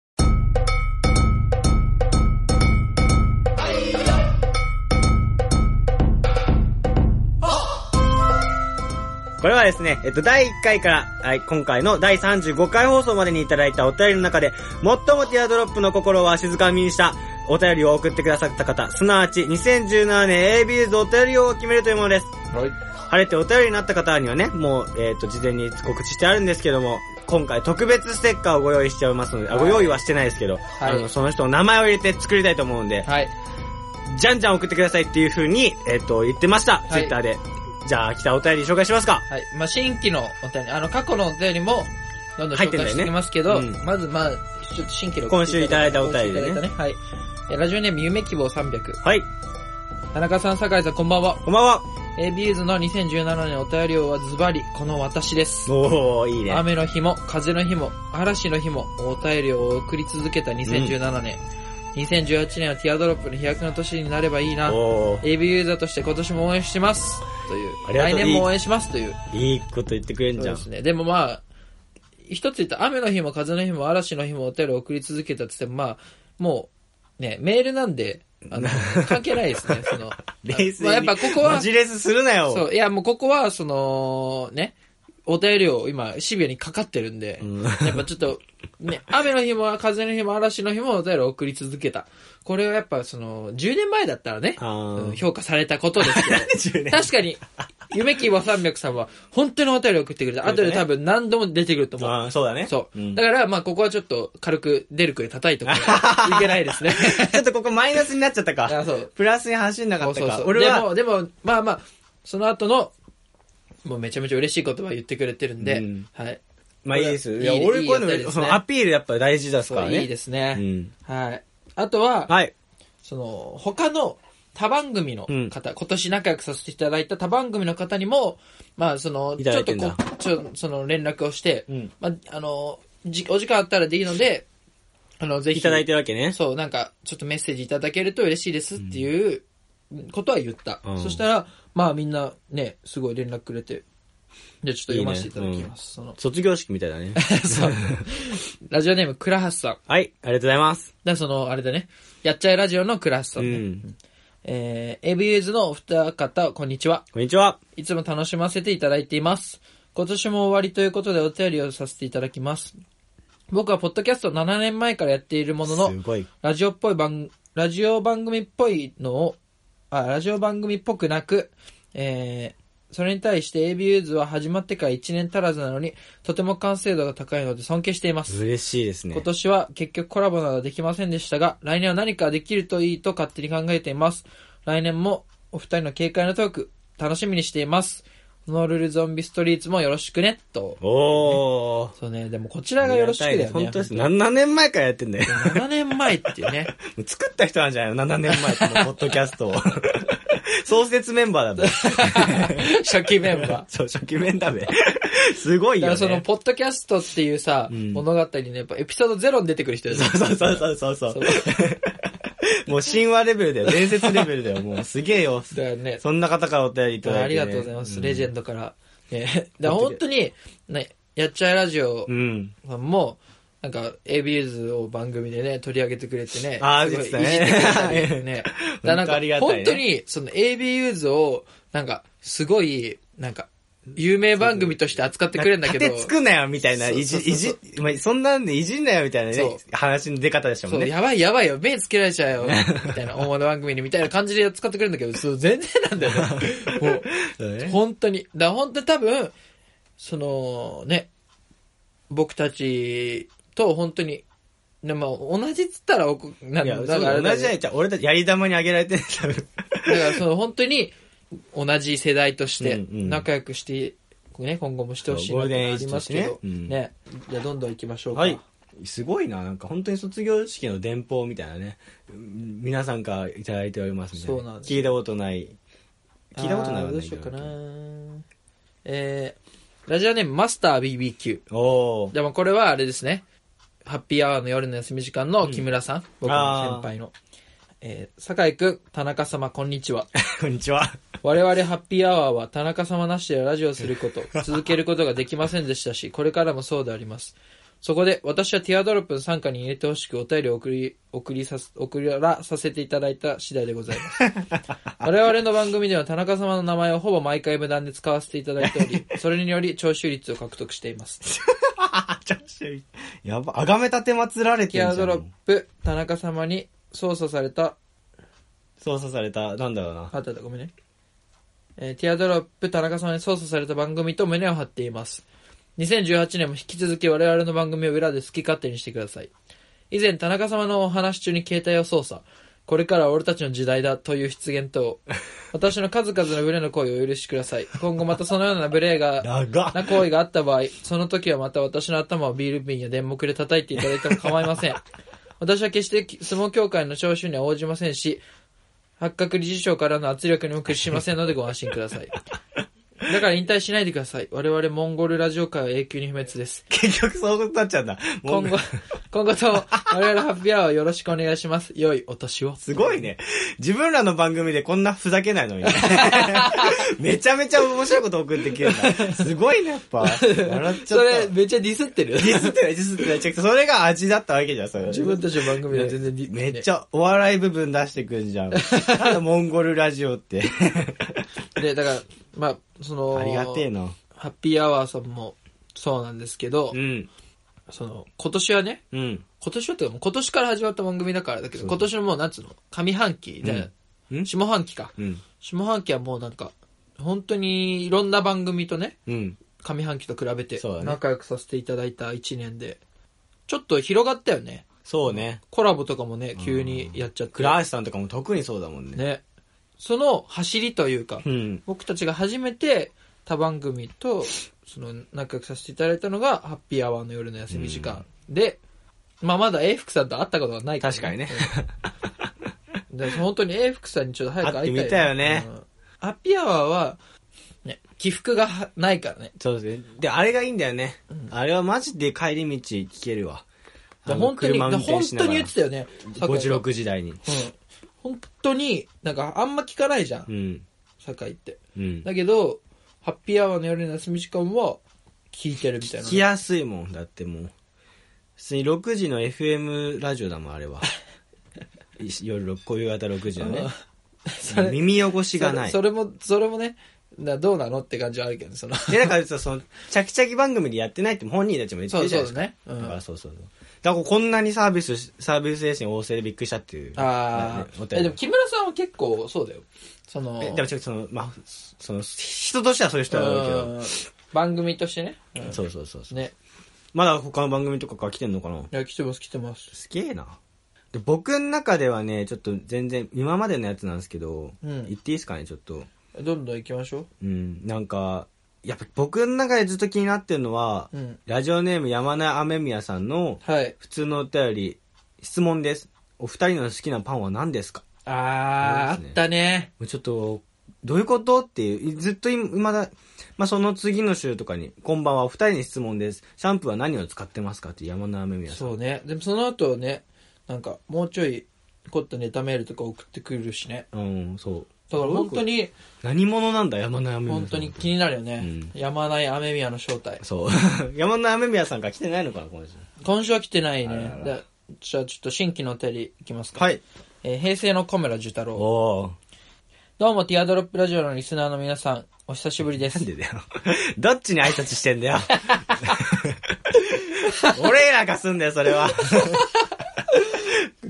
Speaker 1: これはですね、えっと、第1回から、はい、今回の第35回放送までにいただいたお便りの中で、最もティアドロップの心をわしづかみにしたお便りを送ってくださった方、すなわち2017年 ABUs お便り王を決めるというものです。
Speaker 2: はい。
Speaker 1: 晴れてお便りになった方にはね、もう、えっ、と、事前に告知してあるんですけども、今回特別ステッカーをご用意しておりますので、あ、ご用意はしてないですけど、
Speaker 2: はい
Speaker 1: あの、その人の名前を入れて作りたいと思うんで、
Speaker 2: はい。
Speaker 1: じゃんじゃん送ってくださいっていう風に、えっ、と、言ってました、
Speaker 2: い
Speaker 1: ツイッターで。じゃあ、来たお便り紹介しますか。
Speaker 2: はい。まあ、新規のお便り、あの、過去のお便りも、どんどん紹介していきますけど、
Speaker 1: ねうん
Speaker 2: まず、まあ、ちょっと新規の
Speaker 1: 今週いただいたお便りでね
Speaker 2: 今週いただいたはい。えラジオネーム夢希望300。
Speaker 1: はい、
Speaker 2: 田中さん、酒井さん、こんばんは。
Speaker 1: こんばんは。
Speaker 2: ABUs の2017年お便り王はズバリ、この私です。
Speaker 1: おー、いいね。
Speaker 2: 雨の日も、風の日も、嵐の日も、お便りを送り続けた2017年。2018年はティアドロップの飛躍の年になればいいな。AV ユーザーとして今年も応援してます。という。
Speaker 1: う
Speaker 2: 来年も応援しますという。
Speaker 1: いいこと言ってくれんじゃん。
Speaker 2: そうですね。でもまあ、一つ言った雨の日も風の日も嵐の日もお便りを送り続けたって言ってもまあ、もう、ね、メールなんで、あの、関係ないですね、その。
Speaker 1: 冷静に。
Speaker 2: まあやっぱここは
Speaker 1: マジレスするなよ。
Speaker 2: そう、いやもうここは、その、ね、お便りを今、シビアにかかってるんで、
Speaker 1: うん
Speaker 2: やっぱちょっと、ね、雨の日も風の日も嵐の日もお便りを送り続けた。これはやっぱその、10年前だったらね、うん評価されたことですけ
Speaker 1: 10
Speaker 2: ど、
Speaker 1: 年
Speaker 2: 確かに、夢希望300さんは、本当にお便りを送ってくれた。後で多分何度も出てくると思う。
Speaker 1: あーそうだね。
Speaker 2: そう。
Speaker 1: ん
Speaker 2: だから、まあ、ここはちょっと軽く出るくらい叩いとかな いけないですね。
Speaker 1: ちょっとここマイナスになっちゃったか。
Speaker 2: あそう
Speaker 1: プラスに走んなかったか。
Speaker 2: そうそうそう。
Speaker 1: 俺は、
Speaker 2: でも、でも、まあまあ、その後の、もうめちゃめちゃ嬉しい言葉言ってくれてるんで、
Speaker 1: うん
Speaker 2: はい。
Speaker 1: まあいいです。いや、俺こういうの、そのアピールやっぱ大事ですからね。
Speaker 2: いいですね。
Speaker 1: うん。
Speaker 2: はい。あとは、
Speaker 1: はい。
Speaker 2: その、他の他番組の方、今年仲良くさせていただいた他番組の方にも、まあ、その、
Speaker 1: い
Speaker 2: ちょっとこう、ちょ、その連絡をして、
Speaker 1: うん
Speaker 2: まあ、あの、じ、お時間あったらでいいので、あの、ぜひ、
Speaker 1: いただいてるわけね。
Speaker 2: そう、なんか、ちょっとメッセージいただけると嬉しいですっていうことは言った。
Speaker 1: うん
Speaker 2: そしたら、まあみんなね、すごい連絡くれて、じゃあちょっと読ませていただきます。その、
Speaker 1: 卒業式みたいだね。
Speaker 2: そう。ラジオネーム、倉橋さん。
Speaker 1: はい、ありがとうございます。
Speaker 2: だその、あれだね。やっちゃえラジオの倉橋さ
Speaker 1: うん
Speaker 2: ね。
Speaker 1: ん。
Speaker 2: えー、エビューズのお二方、こんにちは。
Speaker 1: こんにちは。
Speaker 2: いつも楽しませていただいています。今年も終わりということでお便りをさせていただきます。僕はポッドキャスト7年前からやっているものの。ラジオっぽい番、ラジオ番組っぽいのを、あ、ラジオ番組っぽくなく、えー、それに対して AB ユーズは始まってから1年足らずなのに、とても完成度が高いので尊敬しています。
Speaker 1: 嬉しいですね
Speaker 2: 今。年は結局コラボなどはできませんでしたが、来年は何かできるといいと勝手に考えています。来年もお二人の軽快なトーク、楽しみにしています。ホノルルゾンビストリートもよろしくね、と。
Speaker 1: おー。
Speaker 2: そうね、でもこちらがよろしくだよね。
Speaker 1: 本当です。何年前からやってんだよ。
Speaker 2: 7年前っていうね。
Speaker 1: 作った人なんじゃないの ?7 年前このポッドキャストを。創設メンバーだべ。
Speaker 2: 初期メンバー。
Speaker 1: そう、初期面だべ。すごいよね。
Speaker 2: だからその、ポッドキャストっていうさ、
Speaker 1: うん
Speaker 2: 物語にね、やっぱエピソードゼロに出てくる人
Speaker 1: そうそうそうそうそう。
Speaker 2: そう
Speaker 1: もう神話レベルだよ。伝説レベルだよ。もうすげえよ。
Speaker 2: だからね、
Speaker 1: そんな方からお便りいただいて、ね。
Speaker 2: ありがとうございます。レジェン
Speaker 1: ド。
Speaker 2: ドから。ね、だ本当に、ね、やっちゃえラジオ
Speaker 1: うん。
Speaker 2: さんも、なんか、b ユーズを番組でね、取り上げてくれてね。
Speaker 1: あー
Speaker 2: すごい
Speaker 1: 言ってたね
Speaker 2: ね。だなんか、本当に、その a b ユーズを、なんか、すごい、なんか、有名番組として扱ってくれるんだけど、
Speaker 1: 盾つくなよ、みたいな。いじ、いじ、まあそんなんでいじんなよ、みたいなね、話の出方でしたもんね。
Speaker 2: やばいやばいよ、目つけられちゃうよ、みたいな、大物番組に、みたいな感じで使ってくれるんだけど、そう、全然なんだよね。もう、
Speaker 1: ね
Speaker 2: 本当に。だ本当に多分、その、ね、僕たちと本当に、でも同じっつったらない
Speaker 1: や、
Speaker 2: だから
Speaker 1: 同じじゃない。俺たちやり玉にあげられてる多分。
Speaker 2: だからその本当に同じ世代として仲良くして、ね、今後もしてほしいなってありますけど、
Speaker 1: そうゴールデンエイジとしてねうん
Speaker 2: ね。じゃあどんどん行きましょうか。
Speaker 1: はい。すごいな。なんか本当に卒業式の電報みたいなね。うん皆さんからいただいておりますみたいな。
Speaker 2: そうなんです
Speaker 1: 聞いたことない。聞いたことない
Speaker 2: あどうしようかな。えー、ラジオネームマスター BBQ。
Speaker 1: おー。
Speaker 2: でもこれはあれですね。ハッピーアワーの夜の休み時間の木村さん。僕の先輩の。えー、酒井くん、田中様、こんにちは。
Speaker 1: こんにちは。
Speaker 2: 我々ハッピーアワーは田中様なしでラジオをすること、続けることができませんでしたし、これからもそうであります。そこで、私はティアドロップの参加に入れてほしくお便りを送り、送りさす、送らさせていただいた次第でございます。我々の番組では田中様の名前をほぼ毎回無断で使わせていただいており、それにより聴取率を獲得しています。
Speaker 1: やば、あがめたて祀られて
Speaker 2: ティア
Speaker 1: るじゃん。
Speaker 2: ドロップ、田中様に操作された
Speaker 1: 操作された、なんだろうな。
Speaker 2: あったあった、ごめんね。えーティアドロップ田中様に操作された番組と胸を張っています。2018年も引き続き我々の番組を裏で好き勝手にしてください。以前田中様のお話中に携帯を操作。これからは俺たちの時代だという出現と、私の数々のブレの行為をお許しください。今後またそのようなブレが、
Speaker 1: 長っ
Speaker 2: な行為があった場合、その時はまた私の頭をビール瓶や電木で叩いていただいても構いません。私は決して相撲協会の招集には応じませんし、八角理事長からの圧力にも屈しませんのでご安心ください。だから引退しないでください。我々モンゴルラジオ界は永久に不滅です。
Speaker 1: 結局そうなっちゃうんだ。
Speaker 2: 今後、今後とも我々ハッピーアワーをよろしくお願いします。良いお年を。
Speaker 1: すごいね。自分らの番組でこんなふざけないのにね。めちゃめちゃ面白いこと送ってきてるんだ。すごいね、やっぱ。笑っちゃった。
Speaker 2: それ、めっちゃディスってる
Speaker 1: ディスってない、ディスってない。それが味だったわけじゃん、それ。
Speaker 2: 自分たちの番組では全然ディ、
Speaker 1: めっちゃお笑い部分出してくんじゃん。なんだモンゴルラジオって。
Speaker 2: で、だから、まあ、その、
Speaker 1: ありがてえな。
Speaker 2: ハッピーアワーさんもそうなんですけど、
Speaker 1: うん。
Speaker 2: その、今年はね、
Speaker 1: うん。
Speaker 2: 今年はっていうかもう今年から始まった番組だからだけど、
Speaker 1: そう
Speaker 2: 今年のもうなんつうの、上半期で、
Speaker 1: うん
Speaker 2: 下半期か。
Speaker 1: うん。
Speaker 2: 下半期はもうなんか、本当にいろんな番組とね、
Speaker 1: うん。
Speaker 2: 上半期と比べて
Speaker 1: そうだね
Speaker 2: 仲良くさせていただいた1年で、ちょっと広がったよね。
Speaker 1: そうね。
Speaker 2: コラボとかもね、急にやっちゃって。
Speaker 1: 倉橋さんとかも特にそうだもんね。
Speaker 2: ね。その走りというか、
Speaker 1: うん。
Speaker 2: 僕たちが初めて他番組と、その、仲良くさせていただいたのが、ハッピーアワーの夜の休み時間。で、まあまだ永福さんと会ったことがないから、
Speaker 1: 確かにね。
Speaker 2: うん。だから本当に永福さんにちょっと早く会いたい、
Speaker 1: 会ってみたいよね
Speaker 2: うんハッピーアワーは、ね、起伏がはないからね。
Speaker 1: そうですね。で、あれがいいんだよね。あれはマジで帰り道聞けるわ。
Speaker 2: 本当に、本当に言ってたよね。
Speaker 1: 5時、
Speaker 2: 酒井が
Speaker 1: 6時台に。
Speaker 2: うん。本当に、なんかあんま聞かないじゃん
Speaker 1: う、ん。
Speaker 2: 酒井って。
Speaker 1: うん。
Speaker 2: だけど、ハッピーアワーの夜の休み時間は、聞いてるみたいな
Speaker 1: 聞き。やすいもん。だってもう。普通に6時の FM ラジオだもん、あれは。夜6、こういう方6時のね。
Speaker 2: それ
Speaker 1: 耳汚しがない。
Speaker 2: それそれも、それもね、などうなのって感じはあるけどね、その。
Speaker 1: で、だからさ、その、チャキチャキ番組でやってないって本人たちも言って
Speaker 2: そう
Speaker 1: るじゃないですか。
Speaker 2: そうだね。うん
Speaker 1: だからそうそうそう。だからこんなにサービスし、サービス精神旺盛でびっくりしたっていう。
Speaker 2: ああ。
Speaker 1: ね
Speaker 2: でも木村さんは結構そうだよ。その、
Speaker 1: えでもちょっとその、まあ、その、人としてはそういう人は多いけど。
Speaker 2: うん番組としてね。うん
Speaker 1: そうそうそうそう。
Speaker 2: ね。
Speaker 1: まだ他の番組とかから来てんのかな？い
Speaker 2: や、来てます、来てます。
Speaker 1: すげえな。で僕の中ではね、ちょっと全然、今までのやつなんですけど、
Speaker 2: うん
Speaker 1: 言っていいですかね、ちょっと。
Speaker 2: どんどん行きましょ
Speaker 1: うん、なんか、やっぱ僕の中でずっと気になってるのは、
Speaker 2: う。うん。
Speaker 1: ラジオネーム山根雨宮さんの
Speaker 2: はい。
Speaker 1: 普通のお便り、質問です。お二人の好きなパンは何ですか？
Speaker 2: あー、
Speaker 1: ね
Speaker 2: ったね。
Speaker 1: ちょっと、どういうことっていう、ずっと今だ、まあ、その次の週とかに、こんばんは、お二人に質問です。シャンプーは何を使ってますか？って山根雨宮さん。
Speaker 2: そうね。でもその後ね、なんか、もうちょい、凝ったネタメールとか送ってくるしね。
Speaker 1: うん、そう。
Speaker 2: だから本当に、
Speaker 1: 何者なんだ、山根雨宮。
Speaker 2: 本当に気になるよね。
Speaker 1: うん
Speaker 2: 山内雨宮の正体。
Speaker 1: そう。山根雨宮さんから来てないのかな、今週。
Speaker 2: 今週は来てない
Speaker 1: あら
Speaker 2: ね
Speaker 1: ら。ら
Speaker 2: でじゃあちょっと新規のお便りいきますか。
Speaker 1: はい。
Speaker 2: えー平成の小村寿太郎。どうも、ティアドロップラジオのリスナーの皆さん、お久しぶりです。
Speaker 1: なんでだよ。どっちに挨拶してんだよ。俺らがすんだよ、それは。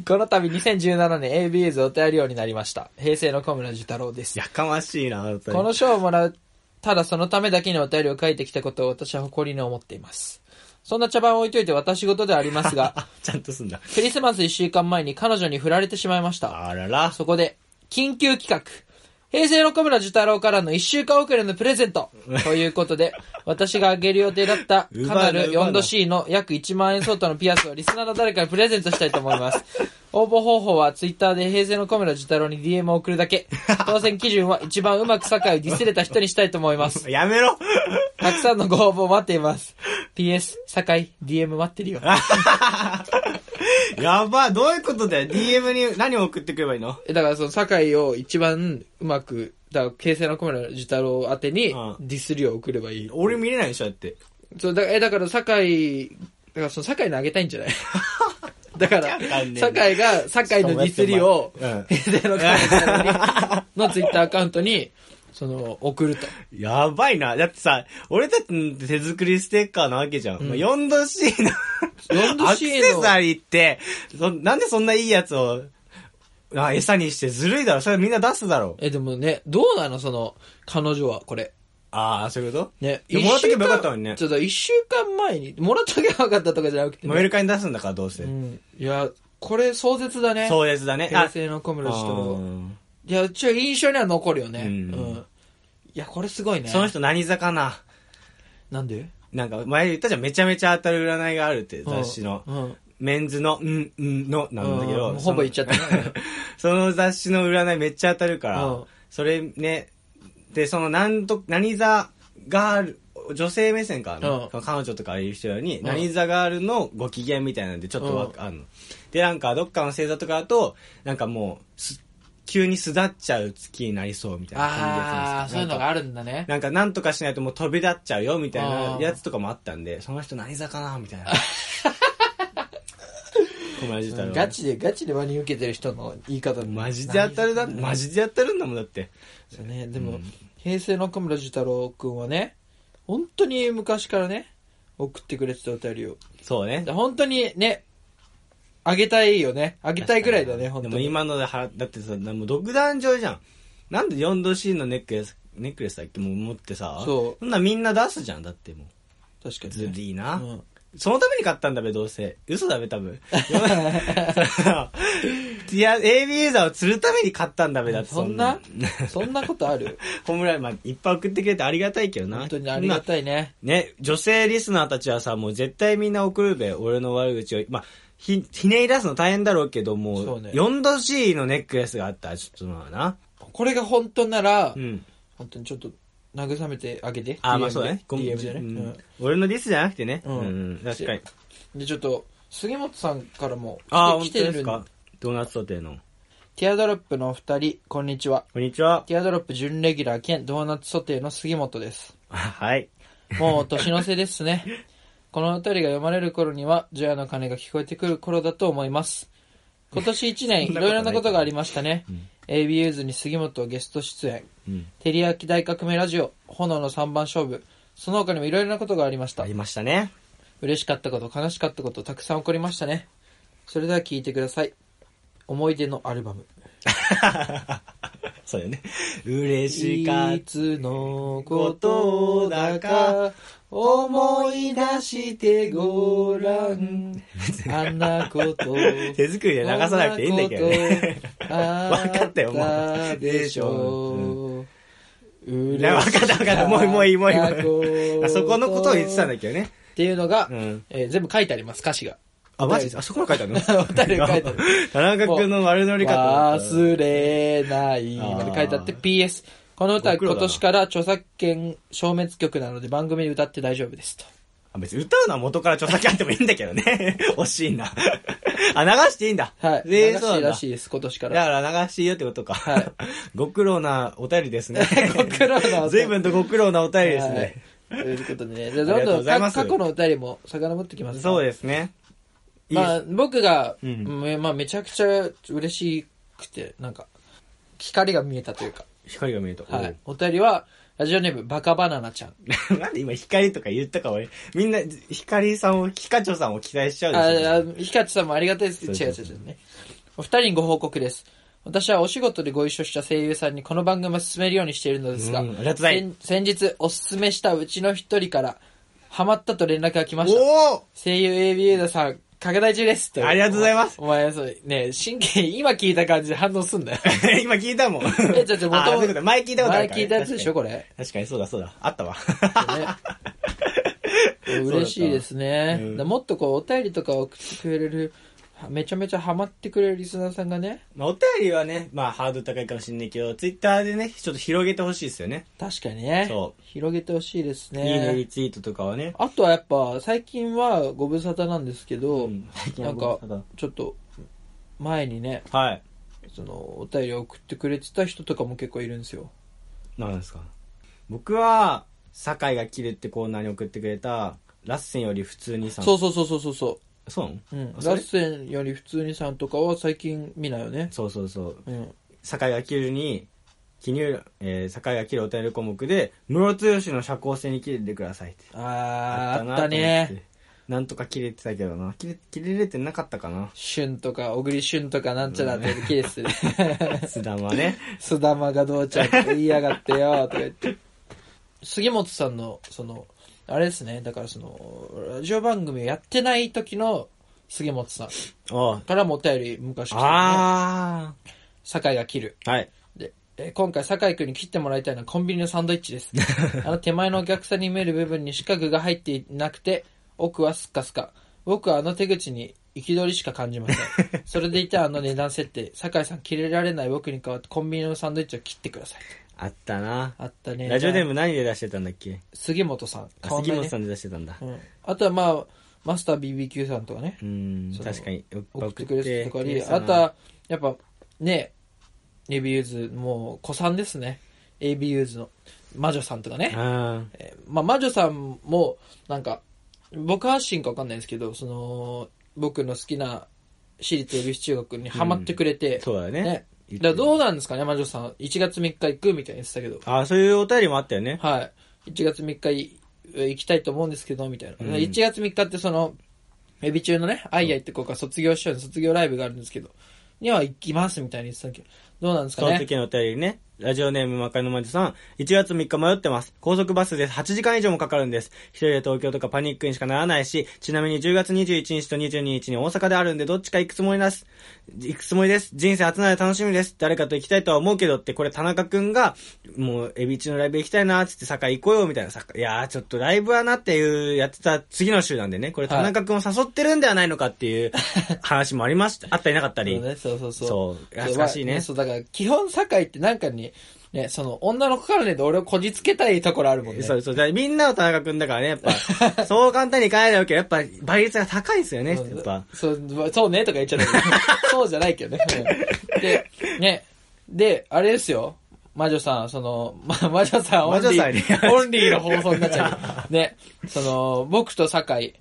Speaker 2: この度2017年 ABS お便り王になりました。平成の小村寿太郎です。
Speaker 1: やかましいな、本当に
Speaker 2: この賞をもらう、ただそのためだけにお便りを書いてきたことを私は誇りに思っています。そんな茶番を置いといて私事ではありますが、
Speaker 1: あ、ちゃんとすんだ。
Speaker 2: クリスマス1週間前に彼女に振られてしまいました。
Speaker 1: あらら。
Speaker 2: そこで、緊急企画。平成の小村寿太郎からの1週間遅れのプレゼント。ということで、私があげる予定だったカナル 4°C の約1万円相当のピアスをリスナーの誰かにプレゼントしたいと思います。応募方法はツイッターで平成の小村寿太郎に DM を送るだけ。当選基準は一番うまく酒井をディスれた人にしたいと思います。
Speaker 1: やめろ
Speaker 2: たくさんのご応募を待っています。PS、酒井、DM 待ってるよ。
Speaker 1: やばい、どういうことだよ。DM に何を送ってくればいいの？
Speaker 2: えだからその酒井を一番うまく、だから平成の小村寿太郎宛てに
Speaker 1: うん
Speaker 2: ディスりを送ればいい。
Speaker 1: 俺見れないでしょ、だって。
Speaker 2: そう、だから、え、だから、酒井、だから、その、酒井にあげたいんじゃない？だから酒井が、酒井のディスりを
Speaker 1: うん、
Speaker 2: 平成の会のツイッターアカウントに、その、送ると。
Speaker 1: やばいな。だってさ、俺たちの手作りステッカーなわけじゃん。まあ 4°C の
Speaker 2: 4°C
Speaker 1: アクセサリーって、そなんでそんないいやつを、あ、餌にしてずるいだろ。それみんな出すだろ。
Speaker 2: え、でもね、どうなの？その、彼女は、これ。
Speaker 1: ああ、そういうこと？
Speaker 2: ね。
Speaker 1: でももらっとけばよかったのにね
Speaker 2: ちょっと、一週間前に、もらっとけばよかったとかじゃなくて、
Speaker 1: メルカリに出すんだからどうせ。
Speaker 2: うん。いや、これ壮絶だね。
Speaker 1: そうですだね。
Speaker 2: 平成の小村氏
Speaker 1: う
Speaker 2: と。
Speaker 1: ん
Speaker 2: いや、ちょ、印象には残るよね。
Speaker 1: う
Speaker 2: うんん。いや、これすごいね。
Speaker 1: その人何座かな
Speaker 2: なんで？
Speaker 1: なんか前言ったじゃん、めちゃめちゃ当たる占いがあるって雑誌の。
Speaker 2: うん。
Speaker 1: メンズの、うん、うんの、なんだけど。
Speaker 2: うんほぼ言っちゃったね。
Speaker 1: その雑誌の占いめっちゃ当たるから、
Speaker 2: うん
Speaker 1: それね、で、その何と、何座ガール、女性目線からね、
Speaker 2: うん
Speaker 1: 彼女とかいう人に、
Speaker 2: ん
Speaker 1: 何座ガールのご機嫌みたいなんでちょっとわ
Speaker 2: うん
Speaker 1: あるの。で、なんかどっかの星座とかだと、なんかもう、す急に巣立っちゃう月になりそうみたいな感じで
Speaker 2: ああ、そういうのがあ
Speaker 1: る。
Speaker 2: るんだね。
Speaker 1: なんかなんとかしないともう飛び立っちゃうよみたいな
Speaker 2: うん
Speaker 1: やつとかもあったんで、その人何座かなみたいな。
Speaker 2: ガチで、ガチで真に受けてる人の言い方
Speaker 1: マジで当たるだ、マジで当たるんだもんだって。
Speaker 2: そうね。でも、
Speaker 1: うん
Speaker 2: 平成の小村寿太郎くんはね、本当に昔からね、送ってくれてたお便りを。
Speaker 1: そうね。
Speaker 2: 本当にね、あげたいよね。あげたいぐらいだね、本当に。
Speaker 1: でも今ので払だってさ、もう独壇場じゃん。なんで 4°C のネックレス、ネックレスだっけ？もう持ってさ。
Speaker 2: そう
Speaker 1: そんなみんな出すじゃん、だってもう。
Speaker 2: 確かに、
Speaker 1: ず
Speaker 2: ね。
Speaker 1: るいな。
Speaker 2: うん
Speaker 1: そのために買ったんだべ、どうせ。嘘だべ、多分。いや、AB ユーザーを釣るために買ったんだべ、だって
Speaker 2: そんなそんなことある？
Speaker 1: ホームラン、まあ、いっぱい送ってくれてありがたいけどな。
Speaker 2: 本当にありがたいね。
Speaker 1: ね、女性リスナーたちはさ、もう絶対みんな送るべ、俺の悪口を。まあ、ひ、ひねり出すの大変だろうけども、
Speaker 2: そうね
Speaker 1: 4度 C のネックレスがあったら、ちょっとまあな。
Speaker 2: これが本当なら、
Speaker 1: うん。
Speaker 2: 本当にちょっと慰めてあげて。
Speaker 1: あ、まあそうだね。
Speaker 2: で DM でね。
Speaker 1: う
Speaker 2: うんん
Speaker 1: 俺のディスじゃなくてね。
Speaker 2: う
Speaker 1: うんん、確かに。
Speaker 2: で、ちょっと、杉本さんからも来てる
Speaker 1: 当ですか？ドーナツソテーの。
Speaker 2: ティアドロップのお二人、こんにちは。
Speaker 1: こんにちは。
Speaker 2: ティアドロップ準レギュラー兼ドーナツソテーの杉本です。
Speaker 1: はい。
Speaker 2: もう年の瀬ですね。このお便りが読まれる頃には、除夜の鐘が聞こえてくる頃だと思います。今年一年、
Speaker 1: い
Speaker 2: ろいろなことがありましたね
Speaker 1: うん。
Speaker 2: AB ユーズに杉本ゲスト出演、
Speaker 1: うん。
Speaker 2: 照り焼き大革命ラジオ、炎の三番勝負、その他にもいろいろなことがありました
Speaker 1: あり。ましたね。
Speaker 2: 嬉しかったこと、悲しかったこと、たくさん起こりましたね。それでは聞いてください。思い出のアルバム。
Speaker 1: そうよね。嬉しかっ
Speaker 2: いつのことだか思い出してごらん。あんなこと。
Speaker 1: た。手作りで流さなくていいんだけどね。
Speaker 2: わ
Speaker 1: わかったよもう
Speaker 2: たでしょう。う
Speaker 1: いやわかったわかったもういいもういいもういあそこのことを言ってたんだけどね。
Speaker 2: っていうのが、
Speaker 1: うん。
Speaker 2: えー全部書いてあります、歌詞が。
Speaker 1: あ、マジ？あそこに書いてあるの？
Speaker 2: お便りが書いてある。
Speaker 1: 田中君の悪乗り方。
Speaker 2: 忘れないまで書いてあって、PS。この歌は今年から著作権消滅曲なので番組で歌って大丈夫ですと。
Speaker 1: あ別に歌うのは元から著作権あってもいいんだけどね。惜しいな。あ、流していいんだ。
Speaker 2: はい。
Speaker 1: えー
Speaker 2: 流し
Speaker 1: そうなんだ。
Speaker 2: いらしいです、今年か
Speaker 1: だ
Speaker 2: ら。
Speaker 1: から流していいよってことか。
Speaker 2: はい
Speaker 1: ご苦労なお便りですね。
Speaker 2: ご苦労なお便り
Speaker 1: 随分とご苦労なお便りですね。
Speaker 2: はい。ということでね、じゃあどんどん過去のお便りも遡ってきます。
Speaker 1: そうですね。
Speaker 2: まあ、僕が、
Speaker 1: うん
Speaker 2: めまあ、めちゃくちゃ嬉しくて、なんか、光が見えたというか。
Speaker 1: 光が見えた。
Speaker 2: はい。お便りは、ラジオネーム、バカバナナちゃん。
Speaker 1: なんで今光とか言ったか俺。みんな、光さんを、ヒカチョさんを期待しちゃう
Speaker 2: あ
Speaker 1: でしょ。
Speaker 2: あ、ヒカチさんもありがたいです。違
Speaker 1: そう
Speaker 2: 違う違うね。お二人にご報告です。私はお仕事でご一緒した声優さんにこの番組を進めるようにしているのですが、
Speaker 1: うんが
Speaker 2: 先先日おすすめしたうちの一人から、ハマったと連絡が来ました。声優 AB ユーザーさん、拡大中ですと。
Speaker 1: ありがとうございます
Speaker 2: お前、そう、ね神経、今聞いた感じで反応すんだよ。
Speaker 1: 今聞いたもん。
Speaker 2: え、ちょ、ちょ、
Speaker 1: あそういう
Speaker 2: 元
Speaker 1: こと前聞いたことあ
Speaker 2: 前
Speaker 1: るからね
Speaker 2: 聞いたやつでしょ、これ。
Speaker 1: 確かにそうだそうだ。あったわ。
Speaker 2: ね、嬉しいですね。
Speaker 1: うん
Speaker 2: だもっとこう、お便りとか送ってくれる、めちゃめちゃハマってくれるリスナーさんがね、
Speaker 1: まあ、お便りはね、まあ、ハードル高いかもしれないけど、ツイッターでね、ちょっと広げてほしいですよね。
Speaker 2: 確かにね、
Speaker 1: そ
Speaker 2: 広げてほしいですね。
Speaker 1: いいね、リツイートとかはね。
Speaker 2: あとはやっぱ、最近はご無沙汰なんですけど、
Speaker 1: うん
Speaker 2: なんか、ちょっと、前にね、
Speaker 1: はい。
Speaker 2: その、お便りを送ってくれてた人とかも結構いるんですよ。
Speaker 1: なんですか僕は、酒井が切るってコーナーに送ってくれた、ラッセンより普通にさん。
Speaker 2: そうそうそうそうそうそ
Speaker 1: そう
Speaker 2: う。うん。ラッセンより普通にさんとかは最近見ないよね。
Speaker 1: そうそうそう。
Speaker 2: うん。
Speaker 1: 酒井が切るに、記入、えー、酒井が切るお便り項目で、室津吉の社交性に切れてくださいって。
Speaker 2: あー、あった
Speaker 1: なと思
Speaker 2: ね。
Speaker 1: て。なんとか切れてたけどな。切れ、切れれてなかったかな。
Speaker 2: 旬とか、小栗旬とかなんちゃらってキレスで。
Speaker 1: 須田はね。
Speaker 2: 須玉がどうちゃんとか言いやがってよ、とか言って。杉本さんの、その、あれですね、だからその、ラジオ番組をやってない時の杉本さん
Speaker 1: おう
Speaker 2: からもお便り昔来て、ね、
Speaker 1: あ
Speaker 2: 酒井が切る。
Speaker 1: ー。はい。
Speaker 2: で、えー今回酒井くんに切ってもらいたいのはコンビニのサンドイッチです。あの手前のお客さんに見える部分に四角が入っていなくて、奥はスッカスカ。僕はあの手口に憤りしか感じません。それでいてあの値段設定、酒井さん切れられない僕に代わってコンビニのサンドイッチを切ってください。
Speaker 1: あったな。
Speaker 2: あったね。
Speaker 1: ラジオネーム何で出してたんだっけ？
Speaker 2: 杉本さん。
Speaker 1: 杉本さんで出してたんだ。
Speaker 2: うん。あとはまあ、マスター BBQ さんとかね
Speaker 1: う。ん、確かに。
Speaker 2: 送ってくれてたとかに、あとは、やっぱ、ね、レビューズ、もう、子さんですね。AB ユーズの魔女さんとかね。
Speaker 1: あ
Speaker 2: えーまあ、魔女さんも、なんか、僕発信かわかんないですけど、その、僕の好きな私立恵比寿中学にハマってくれて、
Speaker 1: ーそうだね。
Speaker 2: ね。だからどうなんですかね、魔女さん。1月3日行くみたいに言ってたけど。
Speaker 1: あーそういうお便りもあったよね。
Speaker 2: はい。1月3日い行きたいと思うんですけど、みたいな。
Speaker 1: うん
Speaker 2: 1月3日ってその、エビ中のね、アイアイって子が卒業しよう卒業ライブがあるんですけど、には行きますみたいに言ってたけど、どうなんですかね。
Speaker 1: その時のお便りね。ラジオネームまかのまじさん。1月3日迷ってます。高速バスで8時間以上もかかるんです。一人で東京とかパニックにしかならないし、ちなみに10月21日と22日に大阪であるんでどっちか行くつもりです。行くつもりです。人生初なら楽しみです。誰かと行きたいとは思うけどって、これ田中くんが、もうエビチのライブ行きたいなつって坂行こうよみたいな坂、いやーちょっとライブはなっていうやってた次の週なんでね、これ田中くんを誘ってるんではないのかっていう話もありました。あったりなかったり。
Speaker 2: そうね、そうそうそう。
Speaker 1: そう懐かしいね
Speaker 2: まあそう、だから、基本、堺ってなんかに、ね、その、女の子からね、俺をこじつけたいところあるもんね。
Speaker 1: そうそう。みんなの田中くんだからね、やっぱ、そう簡単にいかないけど、やっぱ倍率が高いですよね、やっぱ。
Speaker 2: そう、そうねとか言っちゃったけどそうじゃないけどね。うんで、ね、で、あれですよ。魔女さん、その、ま、魔女さんオンリー、オンリーの放送になっちゃう。ね、その、僕と酒井、